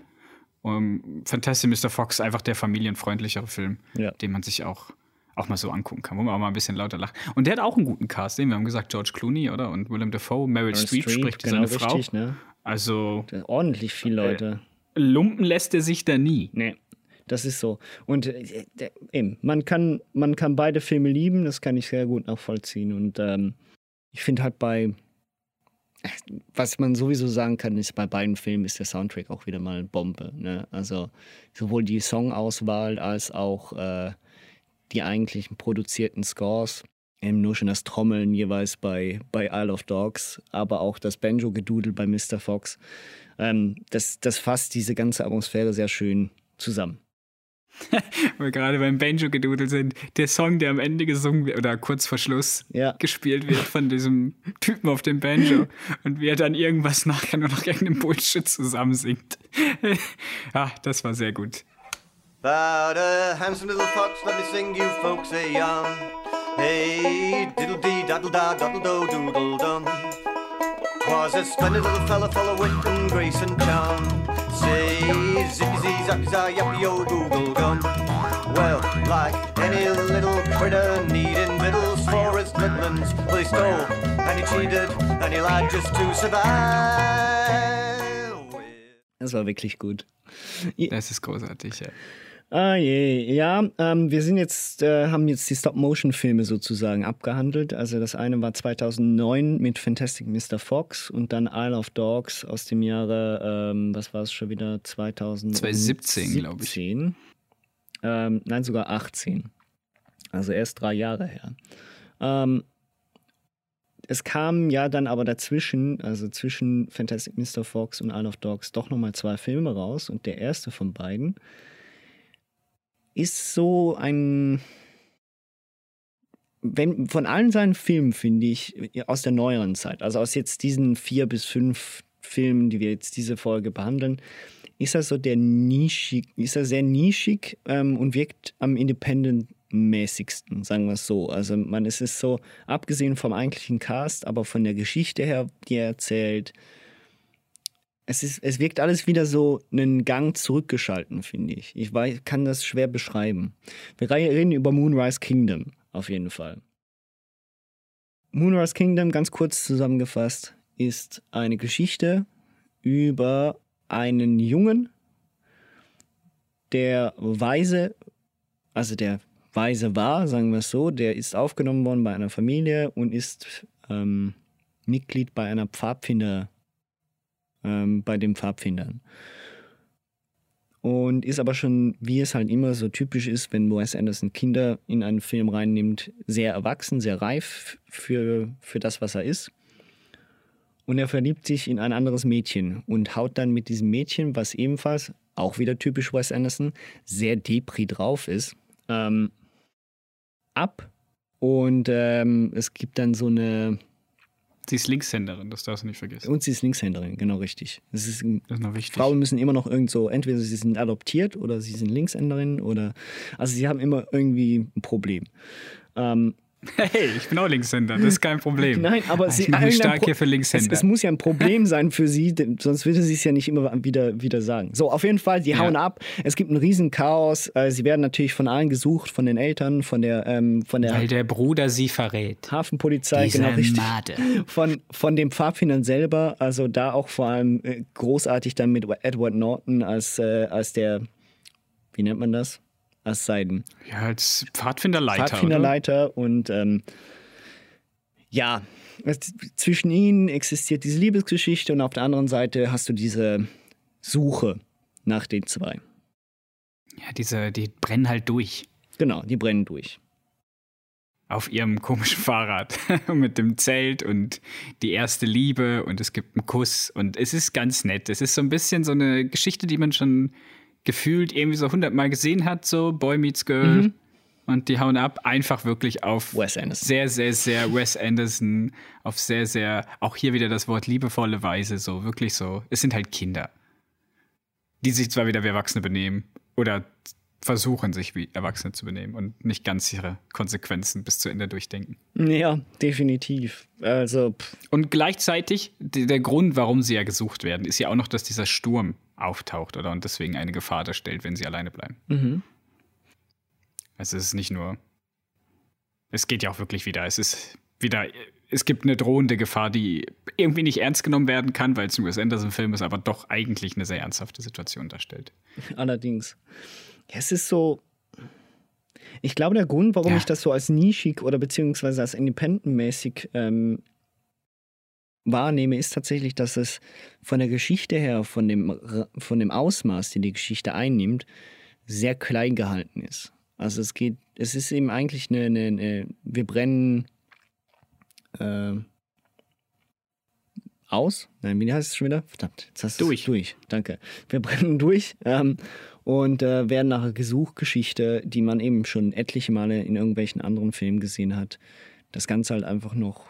Um, Fantastic Mr. Fox ist einfach der familienfreundlichere Film, Ja. den man sich auch, auch mal so angucken kann, wo man auch mal ein bisschen lauter lacht. Und der hat auch einen guten Cast, den wir haben gesagt, George Clooney, oder? Und Willem Dafoe, Meryl, Streep, spricht genau seine Frau. richtig, ne? Also Ordentlich viele Leute. lumpen lässt er sich da nie. Nee, das ist so. Und äh, eben, man kann, man kann beide Filme lieben, das kann ich sehr gut nachvollziehen. Und ähm, ich finde halt bei, was man sowieso sagen kann, ist, bei beiden Filmen ist der Soundtrack auch wieder mal Bombe. Ne? Also sowohl die Songauswahl als auch äh, die eigentlichen produzierten Scores. Eben nur schon das Trommeln jeweils bei, bei Isle of Dogs, aber auch das Banjo-Gedudel bei Mr. Fox. Ähm, das, das fasst diese ganze Atmosphäre sehr schön zusammen. Wo wir gerade beim Banjo gedudelt sind, der Song, der am Ende gesungen wird oder kurz vor Schluss Ja. gespielt wird von diesem Typen auf dem Banjo und wie er dann irgendwas nachher nur noch irgendeinen Bullshit zusammensingt. ja, das war sehr gut. About a handsome little fox, let me sing you folks a yarn. Hey, diddle dee, daddle da, daddle do, doodle dum. Was a splendid little fella full of wit and grace and charm. Say, zippy zee, zappy za, yappy yo, google gum. Well, like any little critter needing victuals for his littlins, well, he stole and he cheated and he lied just to survive. Das war wirklich gut. Das ist großartig, ja. Ah je, ja, ähm, wir sind jetzt, äh, haben jetzt die Stop-Motion-Filme sozusagen abgehandelt. Also das eine war 2009 mit Fantastic Mr. Fox und dann Isle of Dogs aus dem Jahre, ähm, was war es schon wieder, 2017, 2017, glaub ich. Ähm, nein, sogar 18. Also erst drei Jahre her. Ähm, es kamen ja dann aber dazwischen, also zwischen Fantastic Mr. Fox und Isle of Dogs, doch nochmal zwei Filme raus und der erste von beiden ist so ein. Wenn, von allen seinen Filmen, finde ich, aus der neueren Zeit, also aus jetzt diesen vier bis fünf Filmen, die wir jetzt diese Folge behandeln, ist er so der nischig, ist er sehr nischig ähm, und wirkt am independent-mäßigsten, sagen wir es so. Also man es ist so, abgesehen vom eigentlichen Cast, aber von der Geschichte her, die er erzählt, es, ist, es wirkt alles wieder so einen Gang zurückgeschalten, finde ich. Ich weiß, kann das schwer beschreiben. Wir reden über Moonrise Kingdom, auf jeden Fall. Moonrise Kingdom, ganz kurz zusammengefasst, ist eine Geschichte über einen Jungen, der weise, also der weise war, sagen wir es so, der ist aufgenommen worden bei einer Familie und ist ähm, Mitglied bei einer Pfadfinder, ähm, bei den Pfadfindern. Und ist aber schon, wie es halt immer so typisch ist, wenn Wes Anderson Kinder in einen Film reinnimmt, sehr erwachsen, sehr reif für, für das, was er ist. Und er verliebt sich in ein anderes Mädchen und haut dann mit diesem Mädchen, was ebenfalls, auch wieder typisch Wes Anderson, sehr Depri drauf ist, ähm, ab. Und ähm, es gibt dann so eine. Sie ist Linkshänderin, das darfst du nicht vergessen. Und sie ist Linkshänderin, genau richtig. Das ist, Das ist noch wichtig. Frauen müssen immer noch irgend so, entweder sie sind adoptiert oder sie sind Linkshänderin oder. Also sie haben immer irgendwie ein Problem. Ähm, Hey, ich bin auch Linkshänder, das ist kein Problem. Nein, aber ich sie mich irgendein stark Pro- hier für Linkshänder. Es, es muss ja ein Problem sein für sie, denn sonst würde sie es ja nicht immer wieder, wieder sagen. So, auf jeden Fall, die Ja. hauen ab. Es gibt ein riesen Chaos. Äh, Sie werden natürlich von allen gesucht, von den Eltern, von der, ähm, von der Weil der Bruder sie verrät. Hafenpolizei, Diese genau richtig. Made. Von, von den Pfadfindern selber, also da auch vor allem äh, großartig dann mit Edward Norton als, äh, als der, wie nennt man das? Als sein Ja, als Pfadfinderleiter. oder? Pfadfinderleiter und ähm, ja, zwischen ihnen existiert diese Liebesgeschichte und auf der anderen Seite hast du diese Suche nach den zwei. Ja, diese, die brennen halt durch. Genau, die brennen durch. Auf ihrem komischen Fahrrad. mit dem Zelt und die erste Liebe und es gibt einen Kuss und es ist ganz nett. Es ist so ein bisschen so eine Geschichte, die man schon gefühlt irgendwie so hundertmal gesehen hat, so Boy Meets Girl. Und die hauen ab, einfach wirklich auf Wes Anderson. sehr, sehr, sehr Wes Anderson, auf sehr, sehr, auch hier wieder das Wort liebevolle Weise, so wirklich so. Es sind halt Kinder, die sich zwar wieder wie Erwachsene benehmen oder versuchen, sich wie Erwachsene zu benehmen und nicht ganz ihre Konsequenzen bis zu Ende durchdenken. Ja, definitiv. Also. Pff. Und gleichzeitig, der Grund, warum sie ja gesucht werden, ist ja auch noch, dass dieser Sturm auftaucht, oder? Und deswegen eine Gefahr darstellt, wenn sie alleine bleiben. Mhm. Also es ist nicht nur. Es geht ja auch wirklich wieder. Es ist wieder. Es gibt eine drohende Gefahr, die irgendwie nicht ernst genommen werden kann, weil es ein Wes Anderson-Film ist, aber doch eigentlich eine sehr ernsthafte Situation darstellt. Allerdings. Es ist so. Ich glaube, der Grund, warum Ja. ich das so als nischig oder beziehungsweise als independent-mäßig ähm, wahrnehme, ist tatsächlich, dass es von der Geschichte her, von dem, von dem Ausmaß, den die Geschichte einnimmt, sehr klein gehalten ist. Also es geht, es ist eben eigentlich eine, eine, eine wir brennen äh, aus. Nein, wie heißt es schon wieder? Verdammt, jetzt hast du Durch. durch. Danke. Wir brennen durch ähm, und äh, werden nach einer Gesuchgeschichte, die man eben schon etliche Male in irgendwelchen anderen Filmen gesehen hat, das Ganze halt einfach noch.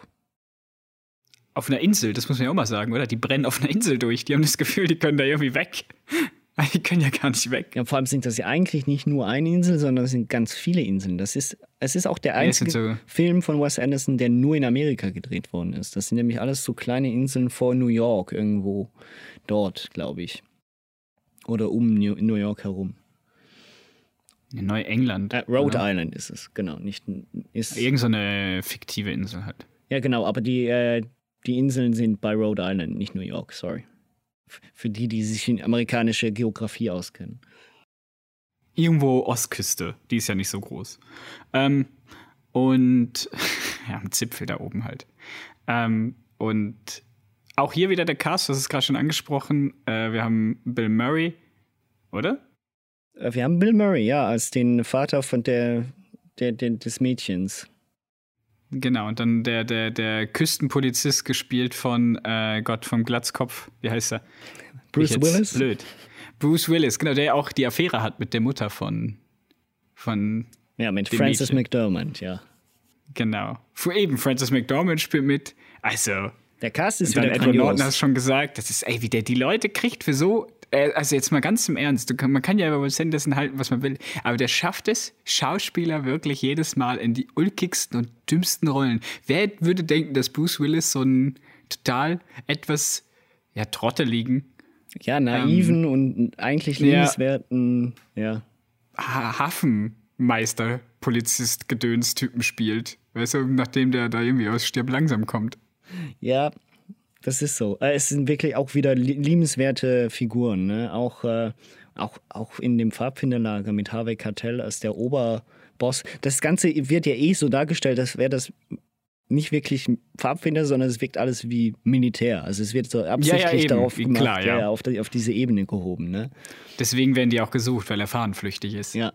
Auf einer Insel, das muss man ja auch mal sagen, oder? Die brennen auf einer Insel durch. Die haben das Gefühl, die können da irgendwie weg. Die können ja gar nicht weg. Ja, vor allem sind das ja eigentlich nicht nur eine Insel, sondern es sind ganz viele Inseln. Das ist, es ist auch der Ja, einzige so- Film von Wes Anderson, der nur in Amerika gedreht worden ist. Das sind nämlich alles so kleine Inseln vor New York, irgendwo dort, glaube ich. Oder um New, New York herum. In Neuengland. Äh, Rhode oder? Island ist es, genau. Nicht, ist, Irgend so eine fiktive Insel halt. ja, genau, aber die, äh, die Inseln sind bei Rhode Island, nicht New York, sorry. Für die, die sich in amerikanische Geografie auskennen. Irgendwo Ostküste, die ist ja nicht so groß. Ähm, und ja, am Zipfel da oben halt. Ähm, und auch hier wieder der Cast, das ist gerade schon angesprochen. Äh, wir haben Bill Murray, oder? Äh, Wir haben Bill Murray, ja, als den Vater von der, der, der des Mädchens. Genau, und dann der, der, der Küstenpolizist gespielt von äh, Gott vom Glatzkopf. Wie heißt er? Bruce Willis? Blöd. Bruce Willis, genau, der auch die Affäre hat mit der Mutter von, von Ja, mit Dem Frances Mädchen. McDormand, ja. genau. Für eben, Francis McDormand spielt mit. Also, Der Cast ist wieder Edward Norton hast schon gesagt, das ist, ey, wie der die Leute kriegt für so. Äh, also jetzt mal ganz im Ernst, kann, man kann ja über Wes Anderson halten, was man will, aber der schafft es, Schauspieler wirklich jedes Mal in die ulkigsten und dümmsten Rollen. Wer würde denken, dass Bruce Willis so einen total etwas ja, trotteligen Ja, naiven und eigentlich Ähm, ja. liebenswerten, ja. Ha Hafenmeister, Polizist, Gedönstypen spielt. Weißt du, nachdem der da irgendwie aus Stirb langsam kommt. Ja, das ist so. Äh, Es sind wirklich auch wieder li- liebenswerte Figuren, ne? Auch, äh, auch, auch in dem Pfadfinderlager mit Harvey Keitel als der Oberboss. Das Ganze wird ja eh so dargestellt, als wäre das nicht wirklich ein Pfadfinder, sondern es wirkt alles wie Militär. Also es wird so absichtlich eben. darauf Wie- gemacht, klar, ja. ja, auf, die, auf diese Ebene gehoben, ne? Deswegen werden die auch gesucht, weil er fahnenflüchtig ist. Ja.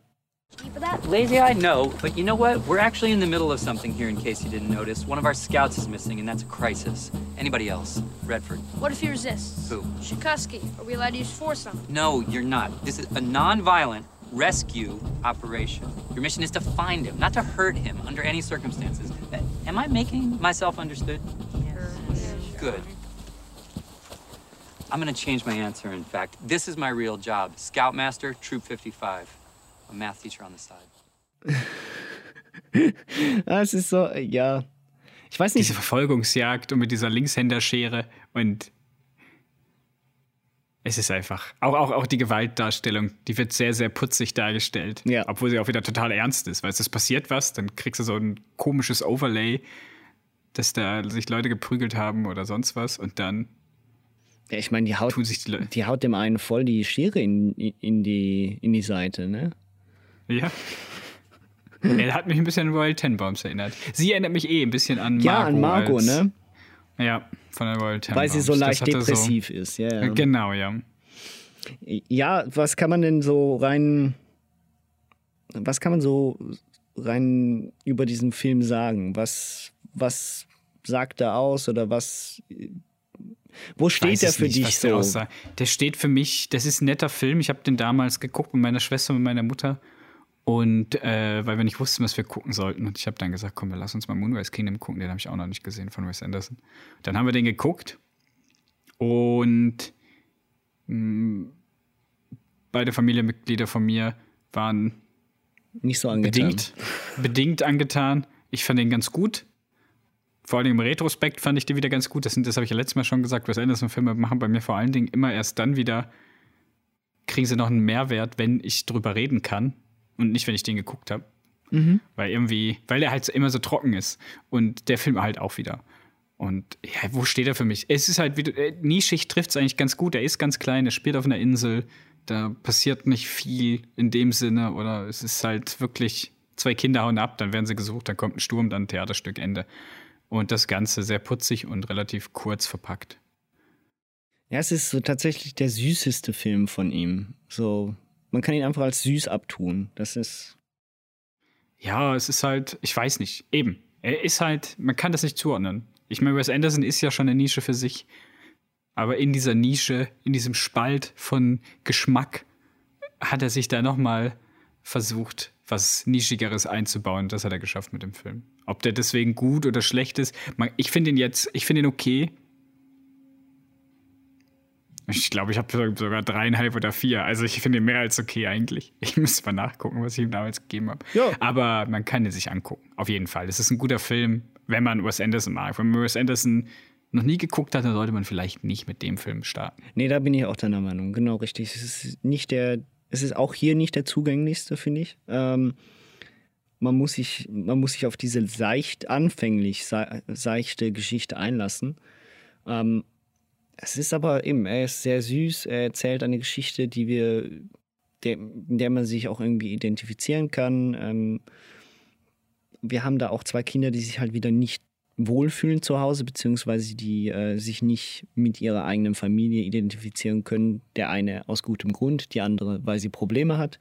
Lazy eye, no, but you know what? We're actually in the middle of something here in case you didn't notice. One of our scouts is missing, and that's a crisis. Anybody else? Redford. What if he resists? Who? Shukusky. Are we allowed to use force on him? No, you're not. This is a non-violent rescue operation. Your mission is to find him, not to hurt him under any circumstances. Uh, Am I making myself understood? Yes. Good. I'm gonna change my answer, in fact. This is my real job. Scoutmaster, Troop 55. A math teacher on the side. Ah, es ist so, äh, ja. Ich weiß nicht, Diese Verfolgungsjagd und mit dieser Linkshänderschere und es ist einfach, auch, auch, auch die Gewaltdarstellung, die wird sehr, sehr putzig dargestellt. Ja. Obwohl sie auch wieder total ernst ist, weil es passiert was, dann kriegst du so ein komisches Overlay, dass da sich Leute geprügelt haben oder sonst was und dann ja, ich meine, die haut, die die haut dem einen voll die Schere in, in, die, in die Seite, ne? Ja. Er hat mich ein bisschen an Royal Tenenbaums erinnert. Sie erinnert mich eh ein bisschen an Margot. Ja, an Margot, als, ne? Ja, von der Royal Tenenbaums. Weil sie so leicht depressiv ist, ja. ja. Genau, ja. Ja, was kann man denn so rein. Was kann man so rein über diesen Film sagen? Was, was sagt er aus oder was. Wo steht er für nicht, dich der so? aussagt. Der steht für mich, das ist ein netter Film. Ich habe den damals geguckt mit meiner Schwester und meiner Mutter. Und äh, weil wir nicht wussten, was wir gucken sollten. Und ich habe dann gesagt, komm, wir lass uns mal Moonrise Kingdom gucken. Den habe ich auch noch nicht gesehen von Wes Anderson. Dann haben wir den geguckt. Und mh, beide Familienmitglieder von mir waren nicht so angetan. Bedingt, bedingt angetan. Ich fand den ganz gut. Vor allem im Retrospekt fand ich den wieder ganz gut. Das, das habe ich ja letztes Mal schon gesagt. Was Anderson-Filme machen bei mir vor allen Dingen immer erst dann wieder, kriegen sie noch einen Mehrwert, wenn ich drüber reden kann und nicht, wenn ich den geguckt habe. Mhm. Weil irgendwie, weil er halt immer so trocken ist. Und der Film halt auch wieder. Und ja, wo steht er für mich? Es ist halt, wie äh, nischig trifft es eigentlich ganz gut. Er ist ganz klein, er spielt auf einer Insel. Da passiert nicht viel in dem Sinne. Oder es ist halt wirklich, zwei Kinder hauen ab, dann werden sie gesucht, dann kommt ein Sturm, dann ein Theaterstück, Ende. Und das Ganze sehr putzig und relativ kurz verpackt. Ja, es ist so tatsächlich der süßeste Film von ihm. So, man kann ihn einfach als süß abtun. Das ist. Ja, es ist halt, ich weiß nicht, eben. Er ist halt, man kann das nicht zuordnen. Ich meine, Wes Anderson ist ja schon eine Nische für sich. Aber in dieser Nische, in diesem Spalt von Geschmack, hat er sich da nochmal versucht, was Nischigeres einzubauen. Das hat er geschafft mit dem Film. Ob der deswegen gut oder schlecht ist, ich finde ihn jetzt, ich finde ihn okay. Ich glaube, ich habe sogar dreieinhalb oder vier. Also ich finde mehr als okay eigentlich. Ich müsste mal nachgucken, was ich ihm damals gegeben habe. Ja. Aber man kann ihn sich angucken. Auf jeden Fall. Es ist ein guter Film, wenn man Wes Anderson mag. Wenn man Wes Anderson noch nie geguckt hat, dann sollte man vielleicht nicht mit dem Film starten. Nee, da bin ich auch deiner Meinung. Genau richtig. Es ist nicht der, es ist auch hier nicht der zugänglichste, finde ich. Ähm, man, muss sich, man muss sich auf diese seicht anfänglich seichte Geschichte einlassen. Ähm, es ist aber eben, er ist sehr süß, er erzählt eine Geschichte, die wir, der, in der man sich auch irgendwie identifizieren kann. Ähm, wir haben da auch zwei Kinder, die sich halt wieder nicht wohlfühlen zu Hause, beziehungsweise die äh, sich nicht mit ihrer eigenen Familie identifizieren können. Der eine aus gutem Grund, die andere, weil sie Probleme hat.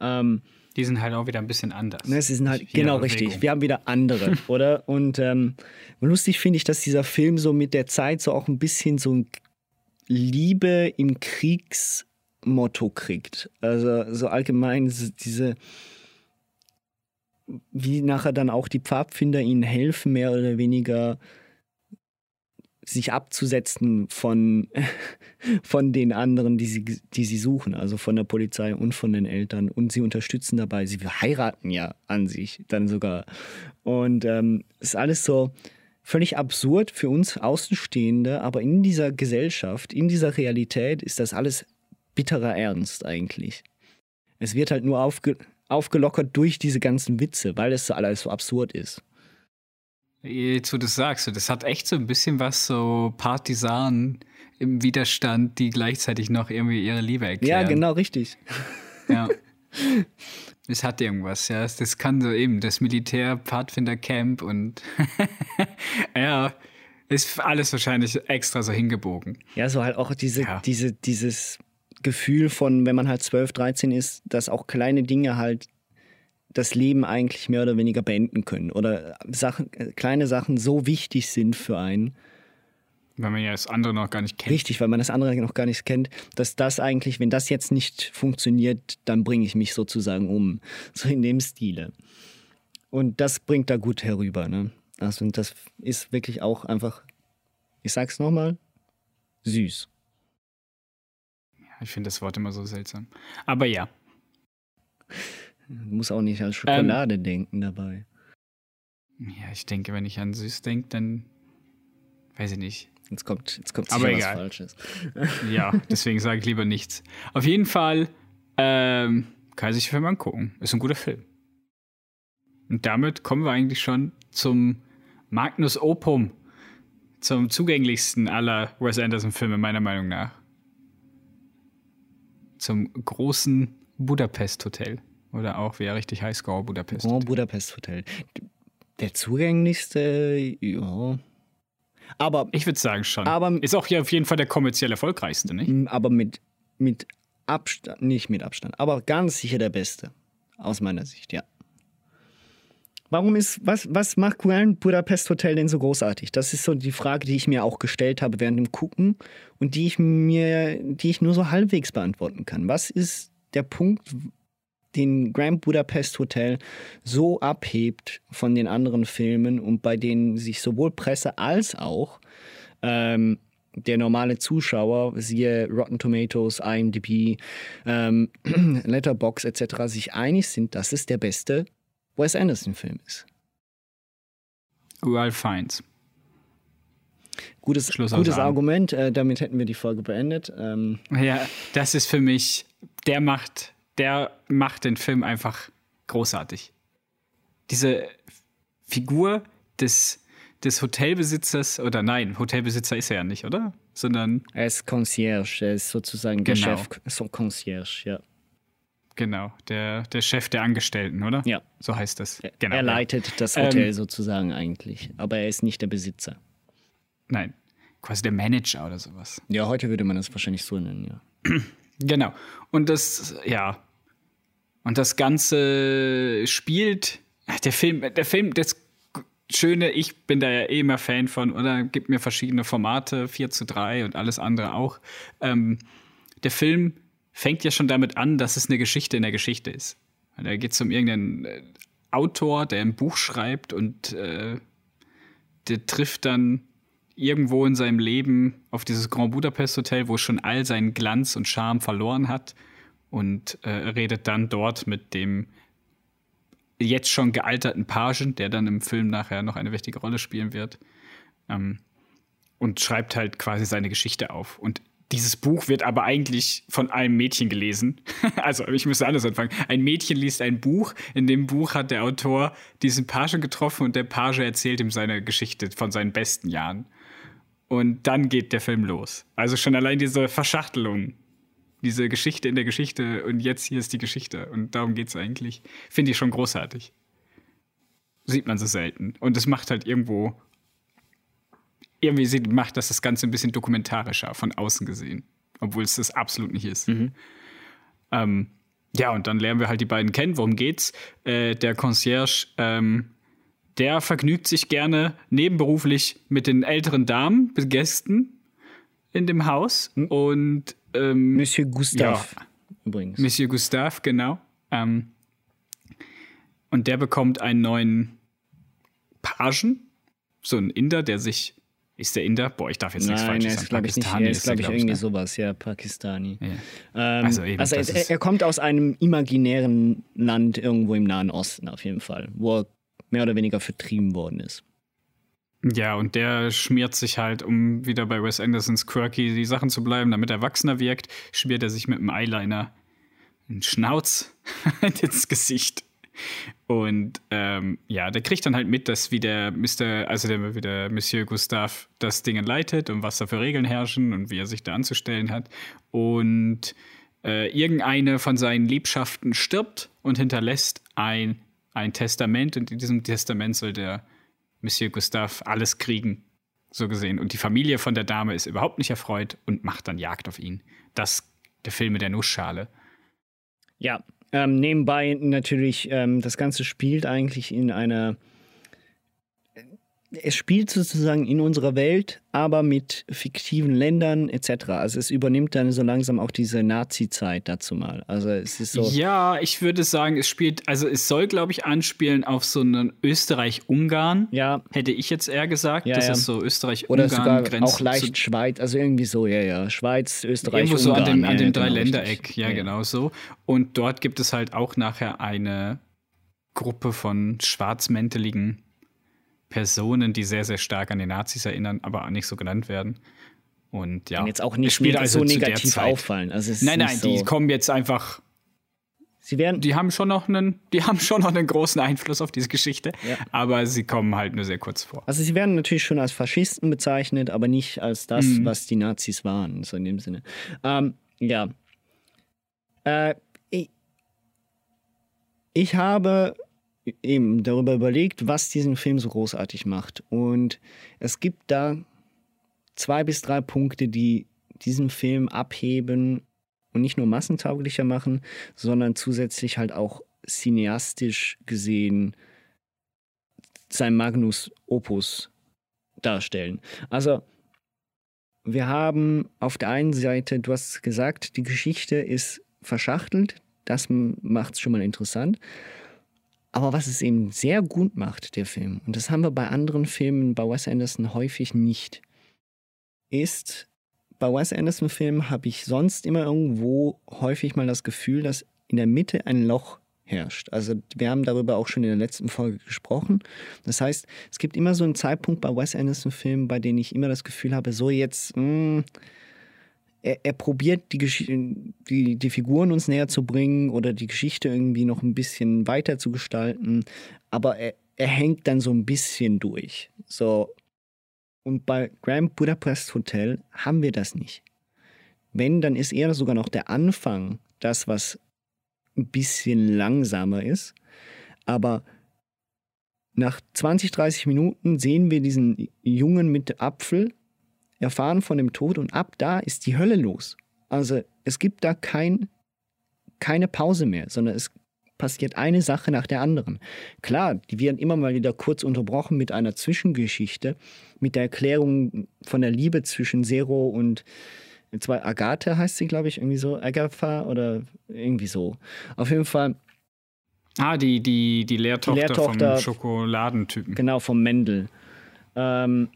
Ähm, die sind halt auch wieder ein bisschen anders. Ne, sie sind halt, genau Bewegung. richtig. Wir haben wieder andere, oder? Und ähm, lustig finde ich, dass dieser Film so mit der Zeit so auch ein bisschen so ein Liebe im Kriegsmotto kriegt. Also so allgemein diese, wie nachher dann auch die Pfadfinder ihnen helfen, mehr oder weniger sich abzusetzen von, von den anderen, die sie, die sie suchen, also von der Polizei und von den Eltern. Und sie unterstützen dabei. Sie heiraten ja an sich dann sogar. Und ähm, ist alles so völlig absurd für uns Außenstehende, aber in dieser Gesellschaft, in dieser Realität ist das alles bitterer Ernst eigentlich. Es wird halt nur aufge aufgelockert durch diese ganzen Witze, weil es alles so absurd ist. Jetzt, wo du sagst, das hat echt so ein bisschen was so Partisanen im Widerstand, die gleichzeitig noch irgendwie ihre Liebe erklären. Ja, genau, richtig. Ja. es hat irgendwas, ja. Das kann so eben das Militär, Pfadfinder-Camp und ja, ist alles wahrscheinlich extra so hingebogen. Ja, so halt auch diese, ja. diese, dieses Gefühl von, wenn man halt 12, 13 ist, dass auch kleine Dinge halt das Leben eigentlich mehr oder weniger beenden können oder Sachen, kleine Sachen so wichtig sind für einen. Weil man ja das andere noch gar nicht kennt. Richtig, weil man das andere noch gar nicht kennt, dass das eigentlich, wenn das jetzt nicht funktioniert, dann bringe ich mich sozusagen um. So in dem Stile. Und das bringt da gut herüber. Ne? Also, und das ist wirklich auch einfach, ich sag's nochmal, süß. Ja, ich finde das Wort immer so seltsam. Aber ja. Du musst auch nicht an Schokolade ähm, denken dabei. Ja, ich denke, wenn ich an süß denke, dann weiß ich nicht. Jetzt kommt, jetzt kommt Aber egal. was Falsches. ja, deswegen sage ich lieber nichts. Auf jeden Fall ähm, kann sich Film angucken. Ist ein guter Film. Und damit kommen wir eigentlich schon zum Magnus Opum, zum zugänglichsten aller Wes Anderson-Filme, meiner Meinung nach. Zum großen Budapest-Hotel. Oder auch, wie er richtig heißt, Grand Budapest. Grand Budapest Hotel. Der zugänglichste, ja. Aber. Ich würde sagen schon. Aber, ist auch hier auf jeden Fall der kommerziell erfolgreichste, nicht? Aber mit, mit Abstand, nicht mit Abstand, aber ganz sicher der beste. Aus meiner Sicht, ja. Warum ist, was, was macht Grand Budapest Hotel denn so großartig? Das ist so die Frage, die ich mir auch gestellt habe während dem Gucken und die ich mir, die ich nur so halbwegs beantworten kann. Was ist der Punkt, den Grand Budapest Hotel so abhebt von den anderen Filmen und bei denen sich sowohl Presse als auch ähm, der normale Zuschauer, siehe Rotten Tomatoes, IMDb, ähm, Letterbox etc., sich einig sind, dass es der beste Wes Anderson-Film ist. Ralph Fiennes. Gutes, gutes Argument, äh, damit hätten wir die Folge beendet. Ähm, ja, das ist für mich, der macht, der macht den Film einfach großartig. Diese Figur des, des Hotelbesitzers, oder nein, Hotelbesitzer ist er ja nicht, oder? Sondern. Er ist Concierge, er ist sozusagen der Genau. Chef, so Concierge, ja. Genau, der, der Chef der Angestellten, oder? Ja. So heißt das. Genau, er leitet das Hotel Ähm, sozusagen eigentlich, aber er ist nicht der Besitzer. Nein, quasi der Manager oder sowas. Ja, heute würde man das wahrscheinlich so nennen, ja. Genau. Und das, ja. Und das Ganze spielt. Der Film, der Film, das Schöne, ich bin da ja eh immer Fan von, oder gibt mir verschiedene Formate, 4 zu 3 und alles andere auch. Ähm, der Film fängt ja schon damit an, dass es eine Geschichte in der Geschichte ist. Da geht es um irgendeinen äh, Autor, der ein Buch schreibt und äh, der trifft dann irgendwo in seinem Leben auf dieses Grand Budapest Hotel, wo schon all seinen Glanz und Charme verloren hat und äh, redet dann dort mit dem jetzt schon gealterten Pagen, der dann im Film nachher noch eine wichtige Rolle spielen wird, ähm, und schreibt halt quasi seine Geschichte auf. Und dieses Buch wird aber eigentlich von einem Mädchen gelesen. also ich müsste anders anfangen. Ein Mädchen liest ein Buch. In dem Buch hat der Autor diesen Pagen getroffen und der Page erzählt ihm seine Geschichte von seinen besten Jahren. Und dann geht der Film los. Also schon allein diese Verschachtelung, diese Geschichte in der Geschichte und jetzt hier ist die Geschichte. Und darum geht es eigentlich. Finde ich schon großartig. Sieht man so selten. Und es macht halt irgendwo, irgendwie sieht- macht das das Ganze ein bisschen dokumentarischer von außen gesehen. Obwohl es das absolut nicht ist. Ähm, ja, und dann lernen wir halt die beiden kennen. Worum geht's? Äh, der Concierge, ähm, der vergnügt sich gerne nebenberuflich mit den älteren Damen, mit Gästen in dem Haus. Und ähm, Monsieur Gustave ja, übrigens. Monsieur Gustave, genau. Ähm, und der bekommt einen neuen Pagen, so ein Inder, der sich. Ist der Inder? Boah, ich darf jetzt nichts Nein, Falsches er ist, sagen. glaube ich, nicht. Pakistani Er ist, glaube ich, irgendwie ne? sowas, ja, Pakistani. Ja. Ähm, Also eben, also er, er kommt aus einem imaginären Land irgendwo im Nahen Osten auf jeden Fall, wo er mehr oder weniger vertrieben worden ist. Ja, und der schmiert sich halt, um wieder bei Wes Andersons quirky die Sachen zu bleiben, damit er erwachsener wirkt, schmiert er sich mit einem Eyeliner einen Schnauz ins Gesicht. Und ähm, ja, der kriegt dann halt mit, dass wie der Mr., also der, wie der Monsieur Gustave das Ding leitet und was da für Regeln herrschen und wie er sich da anzustellen hat. Und äh, irgendeine von seinen Liebschaften stirbt und hinterlässt ein, ein Testament. Und in diesem Testament soll der Monsieur Gustave alles kriegen, so gesehen. Und die Familie von der Dame ist überhaupt nicht erfreut und macht dann Jagd auf ihn. Das der Film mit der Nussschale. Ja, ähm, nebenbei natürlich, ähm, das Ganze spielt eigentlich in einer. Es spielt sozusagen in unserer Welt, aber mit fiktiven Ländern etc. Also es übernimmt dann so langsam auch diese Nazi-Zeit dazu mal. Also es ist so. Ja, ich würde sagen, es spielt, also es soll, glaube ich, anspielen auf so einen Österreich-Ungarn. Ja. Hätte ich jetzt eher gesagt. Ja, das ja. ist so Oder Österreich-Ungarn. Grenze auch leicht Schweiz, also irgendwie so, ja, ja. Schweiz, Österreich, Irgendwo so an Ungarn. dem, an ja, dem ja, genau, Dreiländereck, richtig. ja, genau so. Und dort gibt es halt auch nachher eine Gruppe von schwarzmänteligen Personen, die sehr, sehr stark an die Nazis erinnern, aber auch nicht so genannt werden. Und ja. Und jetzt auch nicht also so negativ auffallen. Also Nein, nein, so, die kommen jetzt einfach. Sie werden. Die haben schon noch einen, die haben schon noch einen großen Einfluss auf diese Geschichte, Ja. aber sie kommen halt nur sehr kurz vor. Also sie werden natürlich schon als Faschisten bezeichnet, aber nicht als das, Mhm. was die Nazis waren, so in dem Sinne. Ähm, ja. Äh, ich, ich habe eben darüber überlegt, was diesen Film so großartig macht. Und es gibt da zwei bis drei Punkte, die diesen Film abheben und nicht nur massentauglicher machen, sondern zusätzlich halt auch cineastisch gesehen sein Magnus Opus darstellen. Also wir haben auf der einen Seite, du hast gesagt, die Geschichte ist verschachtelt, das macht es schon mal interessant. Aber was es eben sehr gut macht, der Film, und das haben wir bei anderen Filmen bei Wes Anderson häufig nicht, ist, bei Wes Anderson-Filmen habe ich sonst immer irgendwo häufig mal das Gefühl, dass in der Mitte ein Loch herrscht. Also wir haben darüber auch schon in der letzten Folge gesprochen. Das heißt, es gibt immer so einen Zeitpunkt bei Wes Anderson-Filmen, bei dem ich immer das Gefühl habe, so jetzt, mh, er, er, probiert die, die, die Figuren uns näher zu bringen oder die Geschichte irgendwie noch ein bisschen weiter zu gestalten, aber er, er hängt dann so ein bisschen durch. So. Und bei Grand Budapest Hotel haben wir das nicht. Wenn, dann ist eher sogar noch der Anfang das, was ein bisschen langsamer ist. Aber nach 20, 30 Minuten sehen wir diesen Jungen mit Apfel, erfahren von dem Tod und ab da ist die Hölle los. Also es gibt da kein, keine Pause mehr, sondern es passiert eine Sache nach der anderen. Klar, die werden immer mal wieder kurz unterbrochen mit einer Zwischengeschichte, mit der Erklärung von der Liebe zwischen Zero und zwei Agathe heißt sie, glaube ich, irgendwie so, Agatha oder irgendwie so. Auf jeden Fall. Ah, die, die, die Lehrtochter, die Lehrtochter vom Schokoladentypen. Genau, vom Mendel. Ähm,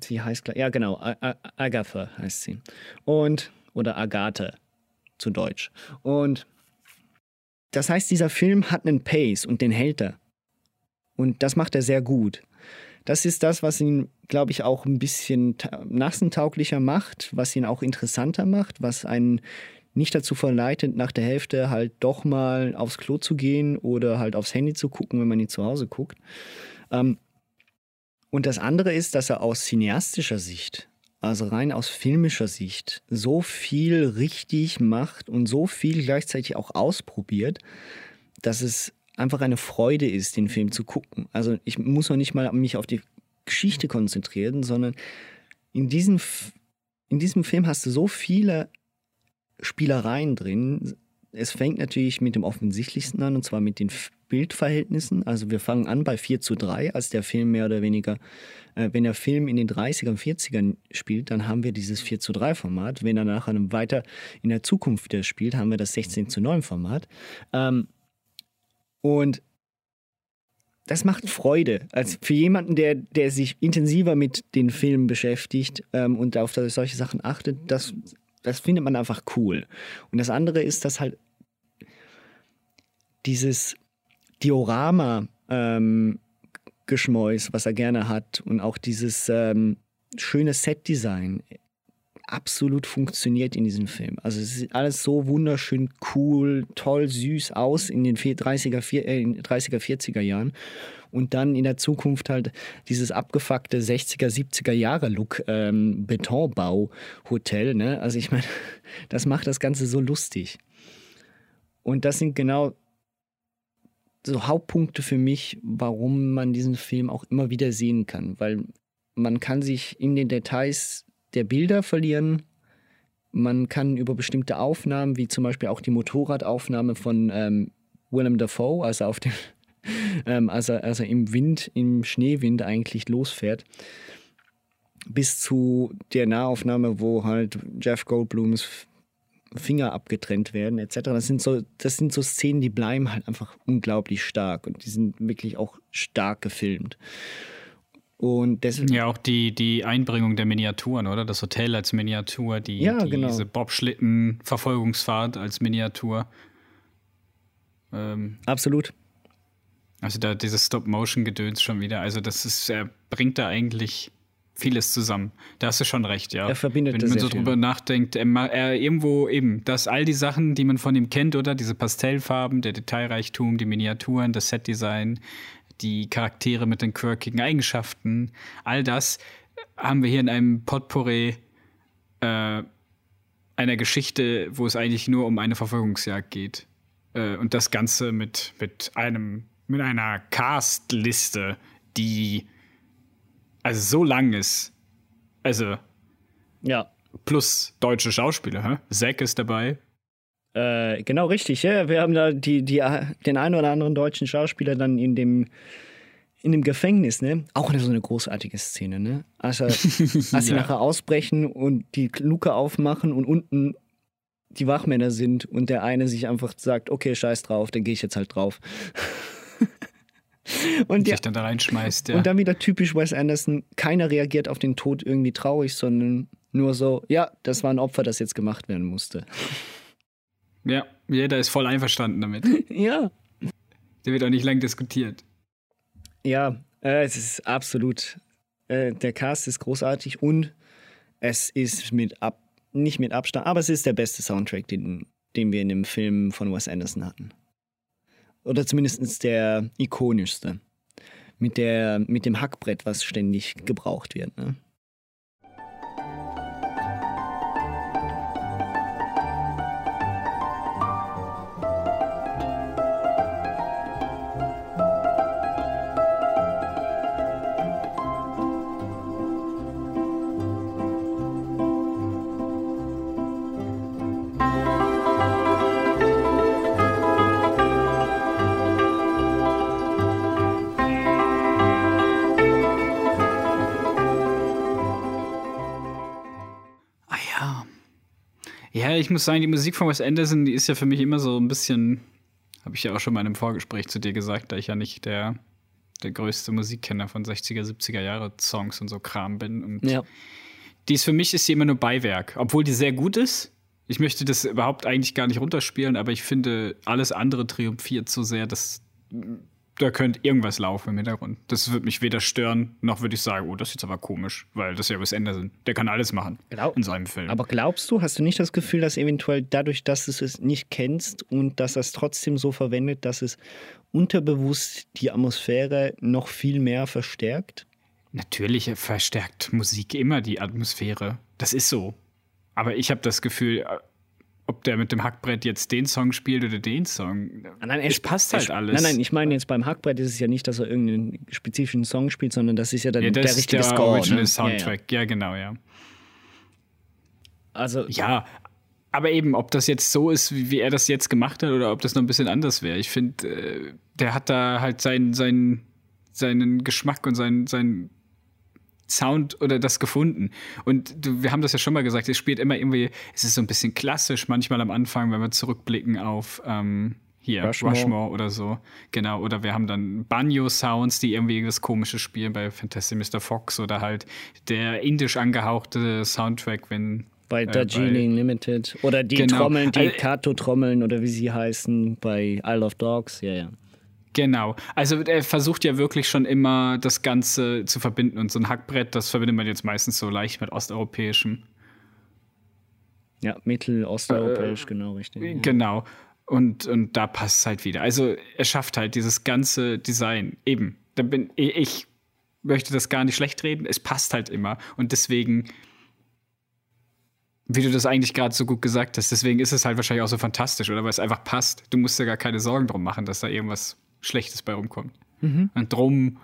sie heißt, ja genau, Agatha heißt sie. Und, oder Agathe zu Deutsch. Und das heißt, dieser Film hat einen Pace und den hält er. Und das macht er sehr gut. Das ist das, was ihn, glaube ich, auch ein bisschen nassentauglicher macht, was ihn auch interessanter macht, was einen nicht dazu verleitet, nach der Hälfte halt doch mal aufs Klo zu gehen oder halt aufs Handy zu gucken, wenn man ihn zu Hause guckt. Ähm, und das andere ist, dass er aus cineastischer Sicht, also rein aus filmischer Sicht, so viel richtig macht und so viel gleichzeitig auch ausprobiert, dass es einfach eine Freude ist, den Film zu gucken. Also ich muss noch nicht mal mich auf die Geschichte konzentrieren, sondern in diesem, in diesem Film hast du so viele Spielereien drin. Es fängt natürlich mit dem Offensichtlichsten an, und zwar mit den Bildverhältnissen. Also wir fangen an bei 4 zu 3, als der Film mehr oder weniger, äh, wenn der Film in den 30ern, 40ern spielt, dann haben wir dieses 4 zu 3 Format. Wenn er nachher weiter in der Zukunft wieder spielt, haben wir das 16 zu 9 Format. Ähm, und das macht Freude. Also für jemanden, der, der sich intensiver mit den Filmen beschäftigt ähm, und auf solche Sachen achtet, das, das findet man einfach cool. Und das andere ist, dass halt dieses Diorama ähm, Geschmäus, was er gerne hat und auch dieses ähm, schöne Setdesign absolut funktioniert in diesem Film. Also es sieht alles so wunderschön cool, toll, süß aus in den 30er, 30er 40er Jahren. Und dann in der Zukunft halt dieses abgefuckte 60er, 70er Jahre Look ähm, Betonbau-Hotel. Ne? Also ich meine, das macht das Ganze so lustig. Und das sind genau so Hauptpunkte für mich, warum man diesen Film auch immer wieder sehen kann. Weil man kann sich in den Details der Bilder verlieren. Man kann über bestimmte Aufnahmen, wie zum Beispiel auch die Motorradaufnahme von ähm, Willem Dafoe, also auf dem, ähm, als, er, als er im Wind, im Schneewind eigentlich losfährt, bis zu der Nahaufnahme, wo halt Jeff Goldblums Finger abgetrennt werden, etc. Das sind so, das sind so Szenen, die bleiben halt einfach unglaublich stark und die sind wirklich auch stark gefilmt. Und deswegen, ja, auch die, die Einbringung der Miniaturen, oder? Das Hotel als Miniatur, die, ja, die genau. diese Bobschlitten-Verfolgungsfahrt als Miniatur. Ähm, Absolut. Also da dieses Stop-Motion-Gedöns schon wieder. Also das ist, er bringt da eigentlich vieles zusammen. Da hast du schon recht, ja. Er verbindet Wenn man so drüber viel. nachdenkt, er irgendwo eben, dass all die Sachen, die man von ihm kennt, oder diese Pastellfarben, der Detailreichtum, die Miniaturen, das Setdesign, die Charaktere mit den quirkigen Eigenschaften, all das haben wir hier in einem Potpourri äh, einer Geschichte, wo es eigentlich nur um eine Verfolgungsjagd geht. Äh, und das Ganze mit, mit einem, mit einer Cast-Liste, die also so lang ist. Also Ja. plus deutsche Schauspieler, hä? Zack ist dabei. Äh, genau richtig, ja. Wir haben da die, die, den einen oder anderen deutschen Schauspieler dann in dem, in dem Gefängnis, ne? Auch so eine großartige Szene, ne? Also, als sie Ja. nachher ausbrechen und die Luke aufmachen und unten die Wachmänner sind und der eine sich einfach sagt, okay, scheiß drauf, dann gehe ich jetzt halt drauf. Und, sich dann da reinschmeißt, ja. und dann wieder typisch Wes Anderson, keiner reagiert auf den Tod irgendwie traurig, sondern nur so, ja, das war ein Opfer, das jetzt gemacht werden musste. ja, jeder ist voll einverstanden damit. ja. Der wird auch nicht lang diskutiert. Ja, äh, es ist absolut. Äh, der Cast ist großartig und es ist mit ab, nicht mit Abstand, aber es ist der beste Soundtrack, den, den wir in dem Film von Wes Anderson hatten. Oder zumindest der ikonischste. Mit, der, mit dem Hackbrett, was ständig gebraucht wird. Ne? Ich muss sagen, die Musik von Wes Anderson, die ist ja für mich immer so ein bisschen, habe ich ja auch schon mal in einem Vorgespräch zu dir gesagt, da ich ja nicht der, der größte Musikkenner von 60er, 70er Jahre Songs und so Kram bin. Und Ja. die ist für mich ist sie immer nur Beiwerk, obwohl die sehr gut ist. Ich möchte das überhaupt eigentlich gar nicht runterspielen, aber ich finde, alles andere triumphiert so sehr, dass da könnte irgendwas laufen im Hintergrund. Das würde mich weder stören, noch würde ich sagen, oh, das ist jetzt aber komisch, weil das ja Wes Anderson. Der kann alles machen Glaub- in seinem Film. Aber glaubst du, hast du nicht das Gefühl, dass eventuell dadurch, dass du es nicht kennst und dass es trotzdem so verwendet, dass es unterbewusst die Atmosphäre noch viel mehr verstärkt? Natürlich verstärkt Musik immer die Atmosphäre. Das ist so. Aber ich habe das Gefühl, ob der mit dem Hackbrett jetzt den Song spielt oder den Song, Nein, es passt halt es- alles. Nein, nein, ich meine jetzt beim Hackbrett ist es ja nicht, dass er irgendeinen spezifischen Song spielt, sondern das ist ja dann ja, der richtige der Score. Original ne? Soundtrack. Ja, genau, ja. Ja, ja. Also, Ja, aber eben, ob das jetzt so ist, wie, wie er das jetzt gemacht hat, oder ob das noch ein bisschen anders wäre. Ich finde, äh, der hat da halt seinen, seinen, seinen Geschmack und seinen, seinen Sound oder das gefunden. Und wir haben das ja schon mal gesagt, es spielt immer irgendwie, es ist so ein bisschen klassisch, manchmal am Anfang, wenn wir zurückblicken auf ähm, hier, Rushmore. Rushmore. oder so. Genau, oder wir haben dann Banjo-Sounds, die irgendwie das Komische spielen bei Fantastic Mr. Fox oder halt der indisch angehauchte Soundtrack, wenn bei äh, Darjeeling Limited oder die Genau. Trommeln, die Also- Kato-Trommeln oder wie sie heißen bei Isle of Dogs. Ja, ja. Genau. Also er versucht ja wirklich schon immer das Ganze zu verbinden. Und so ein Hackbrett, das verbindet man jetzt meistens so leicht mit osteuropäischem. Ja, mittelosteuropäisch, genau richtig. Ja. Genau. Und, und da passt es halt wieder. Also er schafft halt dieses ganze Design. Eben. Da bin ich möchte das gar nicht schlecht reden. Es passt halt immer. Und deswegen, wie du das eigentlich gerade so gut gesagt hast, deswegen ist es halt wahrscheinlich auch so fantastisch, oder weil es einfach passt. Du musst dir gar keine Sorgen drum machen, dass da irgendwas Schlechtes bei rumkommt. Und drum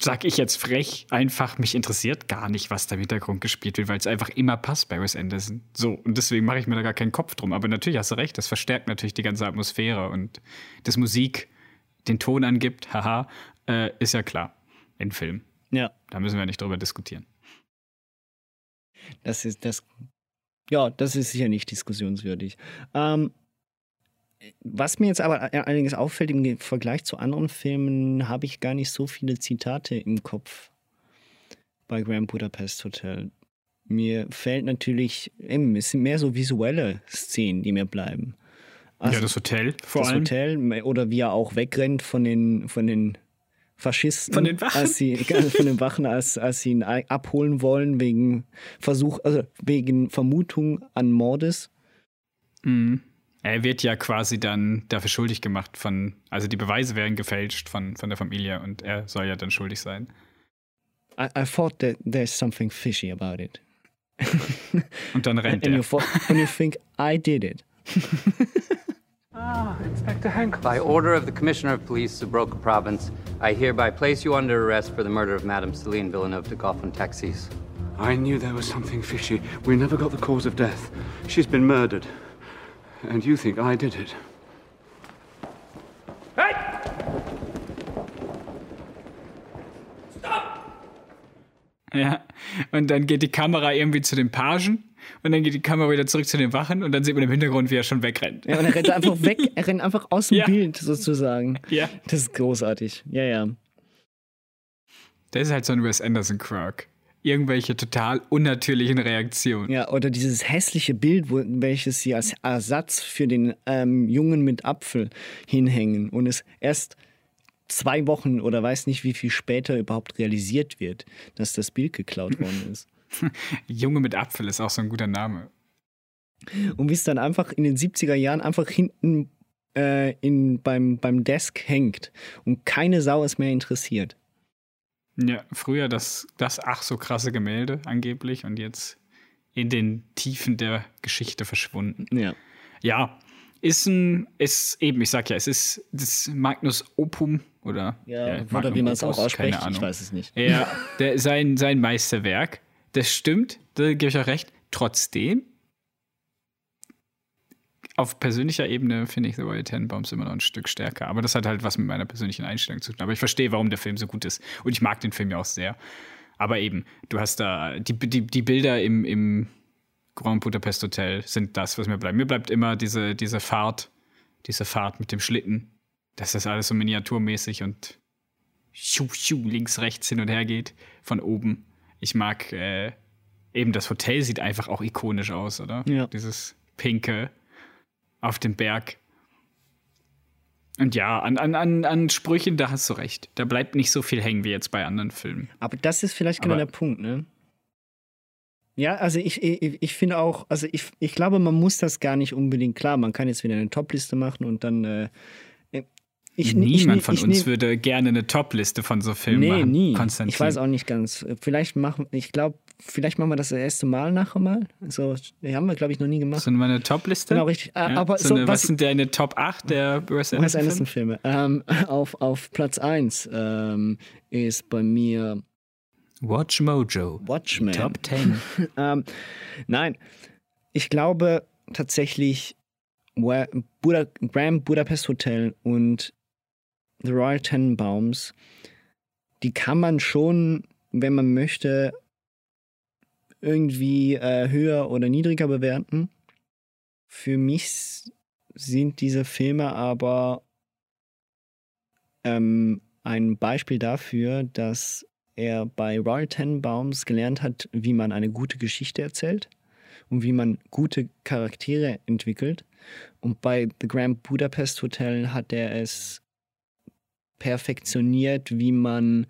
sag ich jetzt frech, einfach, mich interessiert gar nicht, was da im Hintergrund gespielt wird, weil es einfach immer passt bei Wes Anderson. So, und deswegen mache ich mir da gar keinen Kopf drum. Aber natürlich hast du recht, das verstärkt natürlich die ganze Atmosphäre und das Musik den Ton angibt, haha, äh, ist ja klar. In Film. ja, Da müssen wir nicht drüber diskutieren. das ist das. Ja, das ist sicher nicht diskussionswürdig. Ähm, was mir jetzt aber allerdings auffällt im Vergleich zu anderen Filmen, habe ich gar nicht so viele Zitate im Kopf bei Grand Budapest Hotel. Mir fällt natürlich, eben, es sind mehr so visuelle Szenen, die mir bleiben. Also ja, das Hotel vor das allem. Hotel oder wie er auch wegrennt von den, von den Faschisten. Von den Wachen. Als sie, von den Wachen, als, als sie ihn abholen wollen wegen Versuch, also wegen Vermutung an Mordes. Mhm. Er wird ja quasi dann dafür schuldig gemacht von, also die Beweise werden gefälscht von, von der Familie und er soll ja dann schuldig sein. I, I thought that there's something fishy about it. Und dann rennt And er. you, thought, and you think I did it. Ah, Inspector Hank. By order of the Commissioner of Police, Subroca Province, I hereby place you under arrest for the murder of Madame Celine Villeneuve de Goffin, Texas. I knew there was something fishy. We never got the cause of death. She's been murdered. And you think I did it? Hey! Ja. Und dann geht die Kamera irgendwie zu den Pagen Und dann geht die Kamera wieder zurück zu den Wachen und dann sieht man im Hintergrund, wie er schon wegrennt. Ja, und er rennt einfach weg, er rennt einfach aus dem Ja. Bild sozusagen. Ja. Das ist großartig. Ja, ja. Das ist halt so ein Wes Anderson Quark. Irgendwelche total unnatürlichen Reaktionen. Ja, oder dieses hässliche Bild, welches sie als Ersatz für den ähm, Jungen mit Apfel hinhängen und es erst zwei Wochen oder weiß nicht wie viel später überhaupt realisiert wird, dass das Bild geklaut worden ist. Junge mit Apfel ist auch so ein guter Name. Und wie es dann einfach in den 70er Jahren einfach hinten äh, in, beim, beim Desk hängt und keine Sau ist mehr interessiert. Ja, früher das, das ach so krasse Gemälde angeblich und jetzt in den Tiefen der Geschichte verschwunden. Ja. Ja, ist ein, ist eben, ich sag ja, es ist das Magnus Opum oder, Ja, oder Magnum wie man es auch ausspricht, keine Ahnung. ich weiß es nicht. Ja, der, sein, sein Meisterwerk. Das stimmt, da gebe ich auch recht. Trotzdem, auf persönlicher Ebene finde ich The Royal Tenenbaums immer noch ein Stück stärker. Aber das hat halt was mit meiner persönlichen Einstellung zu tun. Aber ich verstehe, warum der Film so gut ist. Und ich mag den Film ja auch sehr. Aber eben, du hast da, die, die, die Bilder im, im Grand Budapest Hotel sind das, was mir bleibt. Mir bleibt immer diese, diese Fahrt, diese Fahrt mit dem Schlitten. Dass das alles so miniaturmäßig und schu, schu, links, rechts hin und her geht von oben. Ich mag äh, eben das Hotel sieht einfach auch ikonisch aus, oder? Ja. Dieses pinke auf dem Berg. Und ja, an, an, an, an Sprüchen, da hast du recht. Da bleibt nicht so viel hängen wie jetzt bei anderen Filmen. Aber das ist vielleicht genau Aber- der Punkt, ne? Ja, also ich, ich, ich finde auch, also ich, ich glaube, man muss das gar nicht unbedingt, klar, man kann jetzt wieder eine Topliste machen und dann äh, ich, Niemand ich, von ich, uns würde gerne eine Topliste von so Filmen Nee, machen. nie. Konstantin. Ich weiß auch nicht ganz. Vielleicht machen, ich glaube, vielleicht machen wir das das erste Mal nachher mal. So, haben wir, glaube ich, noch nie gemacht. So eine Topliste? Genau, richtig. Äh, aber so so, eine, was was- sind deine Top 8 der Wes Wes Anderson? Anderson-Filme. Ähm, auf, auf Platz 1 ähm, ist bei mir Watch Mojo. Watchmen. Top 10. ähm, nein, ich glaube tatsächlich Buda, Grand Budapest Hotel und The Royal Tenenbaums, die kann man schon, wenn man möchte, irgendwie äh, höher oder niedriger bewerten. Für mich sind diese Filme aber ähm, ein Beispiel dafür, dass er bei Royal Tenenbaums gelernt hat, wie man eine gute Geschichte erzählt und wie man gute Charaktere entwickelt. Und bei The Grand Budapest Hotel hat er es perfektioniert, wie man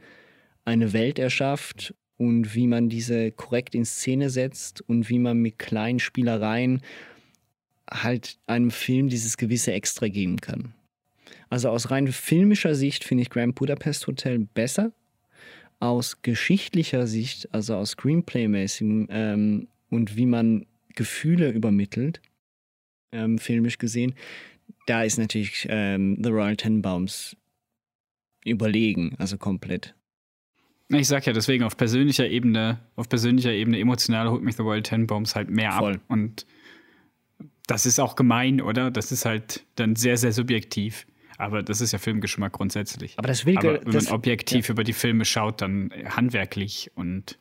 eine Welt erschafft und wie man diese korrekt in Szene setzt und wie man mit kleinen Spielereien halt einem Film dieses gewisse Extra geben kann. Also aus rein filmischer Sicht finde ich Grand Budapest Hotel besser. Aus geschichtlicher Sicht, also aus Screenplay-mäßigem ähm, und wie man Gefühle übermittelt, ähm, filmisch gesehen, da ist natürlich ähm, The Royal Tenenbaums überlegen, also komplett. Ich sag ja deswegen auf persönlicher Ebene, auf persönlicher Ebene emotional holt mich The Royal Tenenbaums halt mehr Voll. ab. Und das ist auch gemein, oder? Das ist halt dann sehr, sehr subjektiv. Aber das ist ja Filmgeschmack grundsätzlich. Aber das will Aber wenn das, man objektiv über die Filme schaut, dann handwerklich und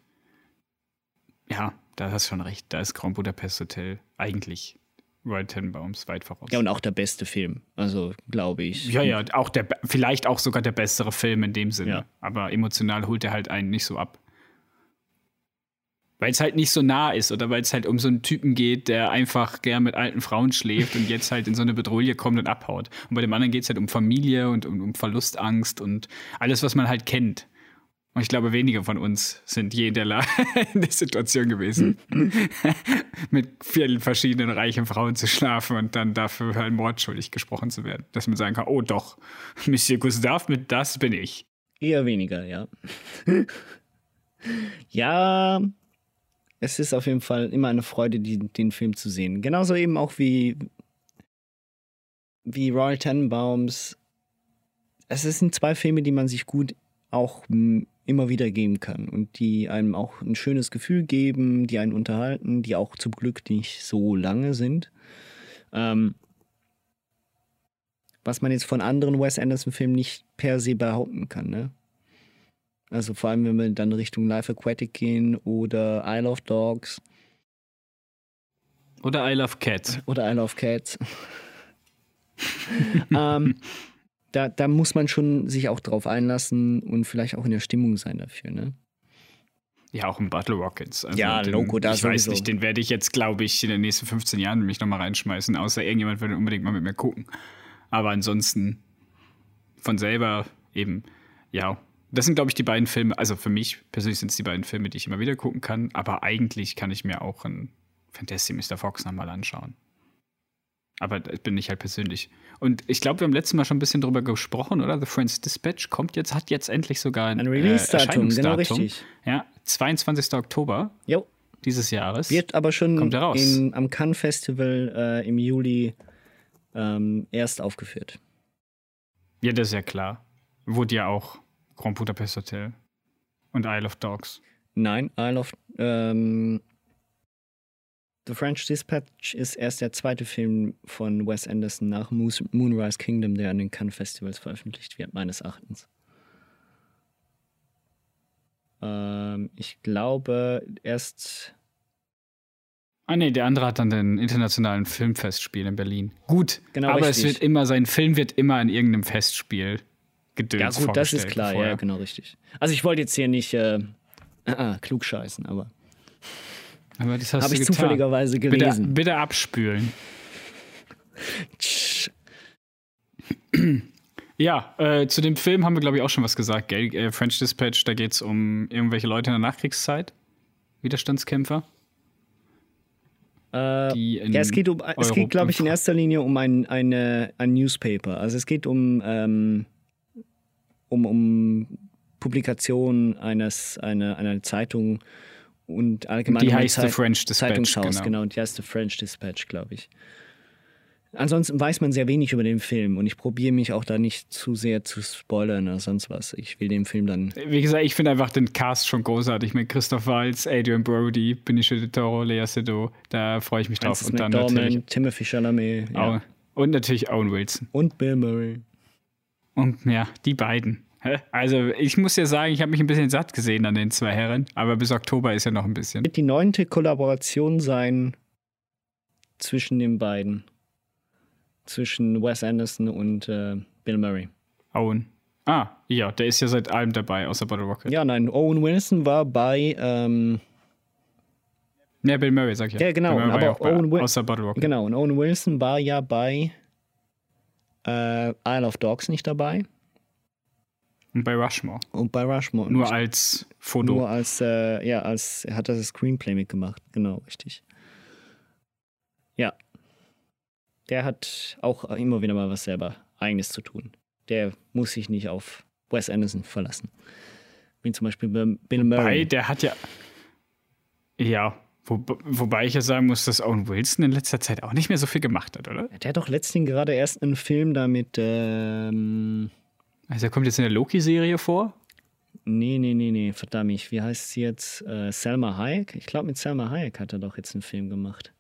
ja, da hast du schon recht. Da ist Grand Budapest Hotel eigentlich Royal Tenenbaums weit voraus. Ja, und auch der beste Film, also glaube ich. Ja, ja, auch der, vielleicht auch sogar der bessere Film in dem Sinne. Ja. Aber emotional holt er halt einen nicht so ab. Weil es halt nicht so nah ist oder weil es halt um so einen Typen geht, der einfach gern mit alten Frauen schläft und jetzt halt in so eine Bedrohung kommt und abhaut. Und bei dem anderen geht es halt um Familie und um, um Verlustangst und alles, was man halt kennt. Und ich glaube, wenige von uns sind je in der, La in der Situation gewesen, mit vielen verschiedenen reichen Frauen zu schlafen und dann dafür halt mordschuldig gesprochen zu werden. Dass man sagen kann, oh doch, Monsieur Gustave, mit das bin ich. Eher weniger, ja. ja, es ist auf jeden Fall immer eine Freude, die, den Film zu sehen. Genauso eben auch wie, wie Royal Tenenbaums. Es sind zwei Filme, die man sich gut auch immer wieder geben kann und die einem auch ein schönes Gefühl geben, die einen unterhalten, die auch zum Glück nicht so lange sind. Ähm, was man jetzt von anderen Wes Anderson-Filmen nicht per se behaupten kann, ne? Also vor allem, wenn wir dann Richtung Life Aquatic gehen oder Isle of Dogs. Oder I Love Cats. Oder I Love Cats. ähm, da, da muss man schon sich auch drauf einlassen und vielleicht auch in der Stimmung sein dafür, ne? Ja, auch im Battle Rockets. Also Ja, den, Loco, da Ich weiß sowieso. nicht, den werde ich jetzt, glaube ich, in den nächsten 15 Jahren mich nochmal reinschmeißen, außer irgendjemand würde unbedingt mal mit mir gucken. Aber ansonsten von selber eben, ja. Das sind, glaube ich, die beiden Filme, also für mich persönlich sind es die beiden Filme, die ich immer wieder gucken kann, aber eigentlich kann ich mir auch ein Fantastic Mr. Fox nochmal anschauen. Aber das bin ich halt persönlich. Und ich glaube, wir haben letztes Mal schon ein bisschen drüber gesprochen, oder? The Friends Dispatch kommt jetzt, hat jetzt endlich sogar ein, Ein Release-Datum, äh, genau richtig. Ja, 22. Oktober Jo. dieses Jahres. Wird aber schon Kommt raus. in, am Cannes Festival äh, im Juli ähm, erst aufgeführt. Ja, das ist ja klar. Wurde ja auch Grand Budapest Hotel und Isle of Dogs. Nein, Isle of ähm, The French Dispatch ist erst der zweite Film von Wes Anderson nach Moonrise Kingdom, der an den Cannes Festivals veröffentlicht wird, meines Erachtens. Ähm, ich glaube, erst Ah nee, der andere hat dann den internationalen Filmfestspiel in Berlin. Gut, Genau, aber es richtig. wird immer, sein Film wird immer an irgendeinem Festspiel gedöns Ja, gut, das ist vorgestellt klar, vorher. ja, genau richtig. Also, ich wollte jetzt hier nicht äh, äh, klug scheißen, aber Aber das hast Hab du ich getan. zufälligerweise Bitte, gelesen. bitte abspülen. Ja, äh, zu dem Film haben wir, glaube ich, auch schon was gesagt, gell? Äh, French Dispatch, da geht es um irgendwelche Leute in der Nachkriegszeit. Widerstandskämpfer. Äh, ja, es geht, um, es geht glaube ich, in erster Linie um ein, eine, ein Newspaper. Also es geht um, ähm, um, um Publikation eines, einer, einer Zeitung und allgemein Die heißt The French Dispatch, genau. genau. Und die heißt The French Dispatch, glaube ich. Ansonsten weiß man sehr wenig über den Film und ich probiere mich auch da nicht zu sehr zu spoilern oder sonst was. Ich will den Film dann Wie gesagt, ich finde einfach den Cast schon großartig mit Christoph Waltz, Adrian Brody, Benicio del Toro, Lea Seydoux. Da freue ich mich drauf. Francis Und dann natürlich, Timothy Chalamet ja. Und natürlich Owen Wilson. und Bill Murray. Und ja, die beiden. Also ich muss ja sagen, ich habe mich ein bisschen satt gesehen an den zwei Herren, aber bis Oktober ist ja noch ein bisschen. Wird die neunte Kollaboration sein zwischen den beiden. Zwischen Wes Anderson und äh, Bill Murray. Owen. Ah, ja, der ist ja seit allem dabei, außer Bottle Rocket. Ja, nein, Owen Wilson war bei, ähm, Ja, Bill Murray, sag ich ja. ja genau, Bill Murray war ja aber auch bei, Owen, Wil außer Bottle Rocket. genau, und Owen Wilson war ja bei äh, Isle of Dogs nicht dabei Und bei Rushmore. und bei Rushmore. Nur als Foto. Nur als, äh, ja, als, er hat das Screenplay mitgemacht, genau, richtig. Ja. Der hat auch immer wieder mal was selber Eigenes zu tun. Der muss sich nicht auf Wes Anderson verlassen. Wie zum Beispiel Bill Bill Wobei, Murray. der hat ja. Ja, wo, wobei ich ja sagen muss, dass Owen Wilson in letzter Zeit auch nicht mehr so viel gemacht hat, oder? Der hat doch letztens gerade erst einen Film da mit, ähm, Also er kommt jetzt in der Loki-Serie vor. nee, nee, nee, nee, verdammt, wie heißt sie jetzt? Äh, Selma Hayek? Ich glaube, mit Selma Hayek hat er doch jetzt einen Film gemacht.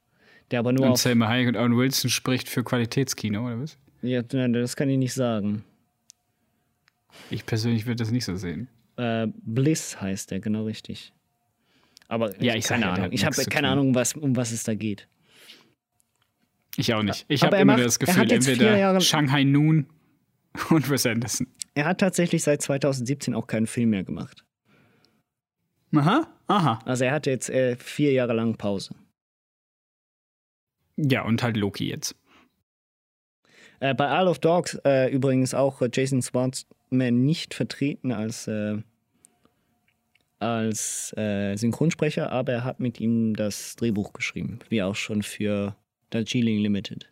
Der aber nur Und auf, Selma Hayek und Owen Wilson spricht für Qualitätskino, oder was? ja, nein, das kann ich nicht sagen. Ich persönlich würde das nicht so sehen. Äh, Bliss heißt der, genau richtig. Aber Ja, ich keine Ahnung. Ich habe keine. Ahnung, was, um was es da geht. Ich auch nicht. Ich habe er immer macht- das Gefühl, entweder Jahre- Shanghai Noon und Wes Anderson. Er hat tatsächlich seit 2017 auch keinen Film mehr gemacht. Aha, aha. Also er hatte jetzt äh, vier Jahre lang Pause. Ja, und halt Loki jetzt. Äh, bei Isle of Dogs äh, übrigens auch äh, Jason Schwartzman nicht vertreten als, äh, als äh, Synchronsprecher, aber er hat mit ihm das Drehbuch geschrieben, wie auch schon für Darjeeling Limited.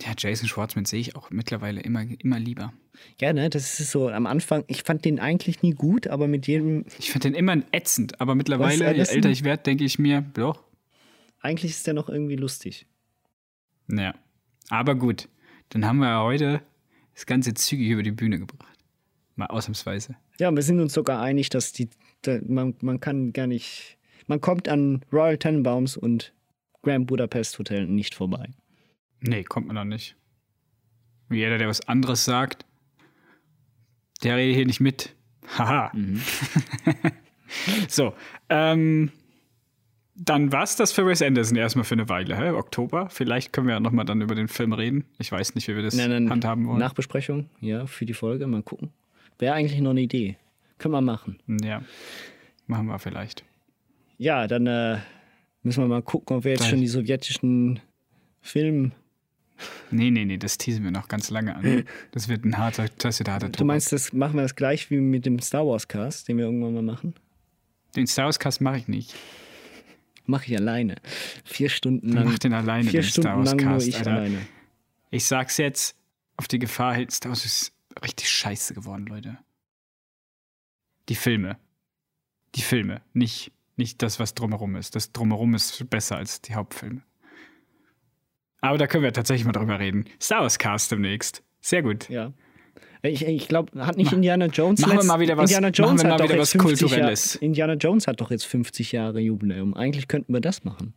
Ja, Jason Schwartzman sehe ich auch mittlerweile immer, immer lieber. Ja, ne, das ist so am Anfang, ich fand den eigentlich nie gut, aber mit jedem, Ich finde den immer ätzend, aber mittlerweile, je älter ich werde, denke ich mir, doch, eigentlich ist der noch irgendwie lustig. Ja. Aber gut, dann haben wir ja heute das Ganze zügig über die Bühne gebracht. Mal ausnahmsweise. Ja, wir sind uns sogar einig, dass die, da, man, man kann gar nicht, man kommt an Royal Tenenbaums und Grand Budapest Hotel nicht vorbei. Nee, kommt man doch nicht. Jeder, der was anderes sagt, der redet hier nicht mit. Haha. so, ähm, Dann war's das für Wes Anderson erstmal für eine Weile, hä? Oktober. Vielleicht können wir ja nochmal dann über den Film reden. Ich weiß nicht, wie wir das Nein, nein, handhaben wollen. Nachbesprechung, ja, für die Folge. Mal gucken. Wäre eigentlich noch eine Idee. Können wir machen. Ja, machen wir vielleicht. Ja, dann äh, müssen wir mal gucken, ob wir jetzt schon die sowjetischen Film. Nee, nee, nee, das teasen wir noch ganz lange an. Das wird ein harter, das wird ein harter Du meinst, das machen wir das gleich wie mit dem Star Wars Cast, den wir irgendwann mal machen? Den Star Wars Cast mache ich nicht. Mache ich alleine. Vier Stunden lang. Mach den alleine, Vier den Star Stunden Wars lang nur Cast, ich Alter. alleine. Ich sag's jetzt auf die Gefahr hin, Star Wars ist richtig scheiße geworden, Leute. Die Filme. Die Filme, nicht, nicht das, was drumherum ist. Das drumherum ist besser als die Hauptfilme. Aber da können wir tatsächlich mal drüber reden. Star Wars Cast demnächst. Sehr gut. Ja. Ich, ich glaube, hat nicht Indiana Jones machen wir mal wieder was- Indiana machen Jones wir hat mal doch wieder jetzt was 50 Kulturelles. Jahre, Indiana Jones hat doch jetzt 50 Jahre Jubiläum. Eigentlich könnten wir das machen.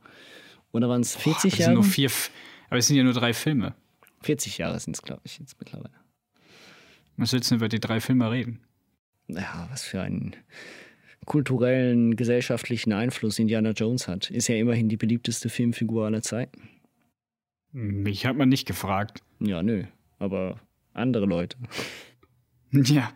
Oder waren es 40 Das sind Jahre? nur vier, aber es sind ja nur drei Filme. 40 Jahre sind es, glaube ich, jetzt mittlerweile. Was willst du über die drei Filme reden? Ja, was für einen kulturellen, gesellschaftlichen Einfluss Indiana Jones hat. Ist ja immerhin die beliebteste Filmfigur aller Zeiten. Mich hat man nicht gefragt. Ja, nö. Aber andere Leute. Ja,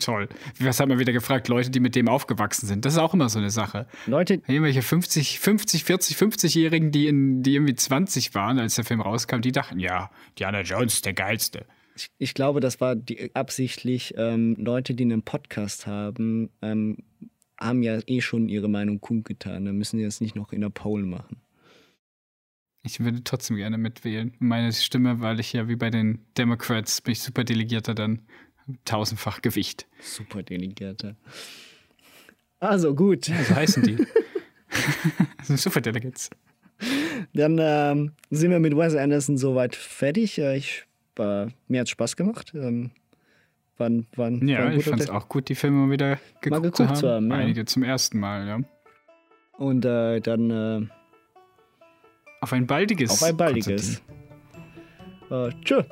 toll. Was hat man wieder gefragt? Leute, die mit dem aufgewachsen sind. Das ist auch immer so eine Sache. Leute. Irgendwelche 50, 50, 40, 50-Jährigen, die, in, die irgendwie 20 waren, als der Film rauskam, die dachten, ja, Diana Jones ist der geilste. Ich, ich glaube, das war die, absichtlich ähm, Leute, die einen Podcast haben, ähm, haben ja eh schon ihre Meinung kundgetan. Da müssen sie jetzt nicht noch in der Poll machen. Ich würde trotzdem gerne mitwählen. Meine Stimme, weil ich ja wie bei den Democrats bin ich Superdelegierter, dann tausendfach Gewicht. Superdelegierter. Also gut. Ja, so heißen die. das sind Superdelegates. Dann ähm, sind wir mit Wes Anderson soweit fertig. Äh, Ich, äh, mir hat Spaß gemacht. Ähm, war, war, ein- war Ja, ein ich fand es auch gut, die Filme mal wieder geguckt, Mal geguckt zu haben. zu haben, ja. Einige zum ersten Mal, ja. Und äh, dann äh, Auf ein baldiges. auf ein baldiges. Äh, tschö.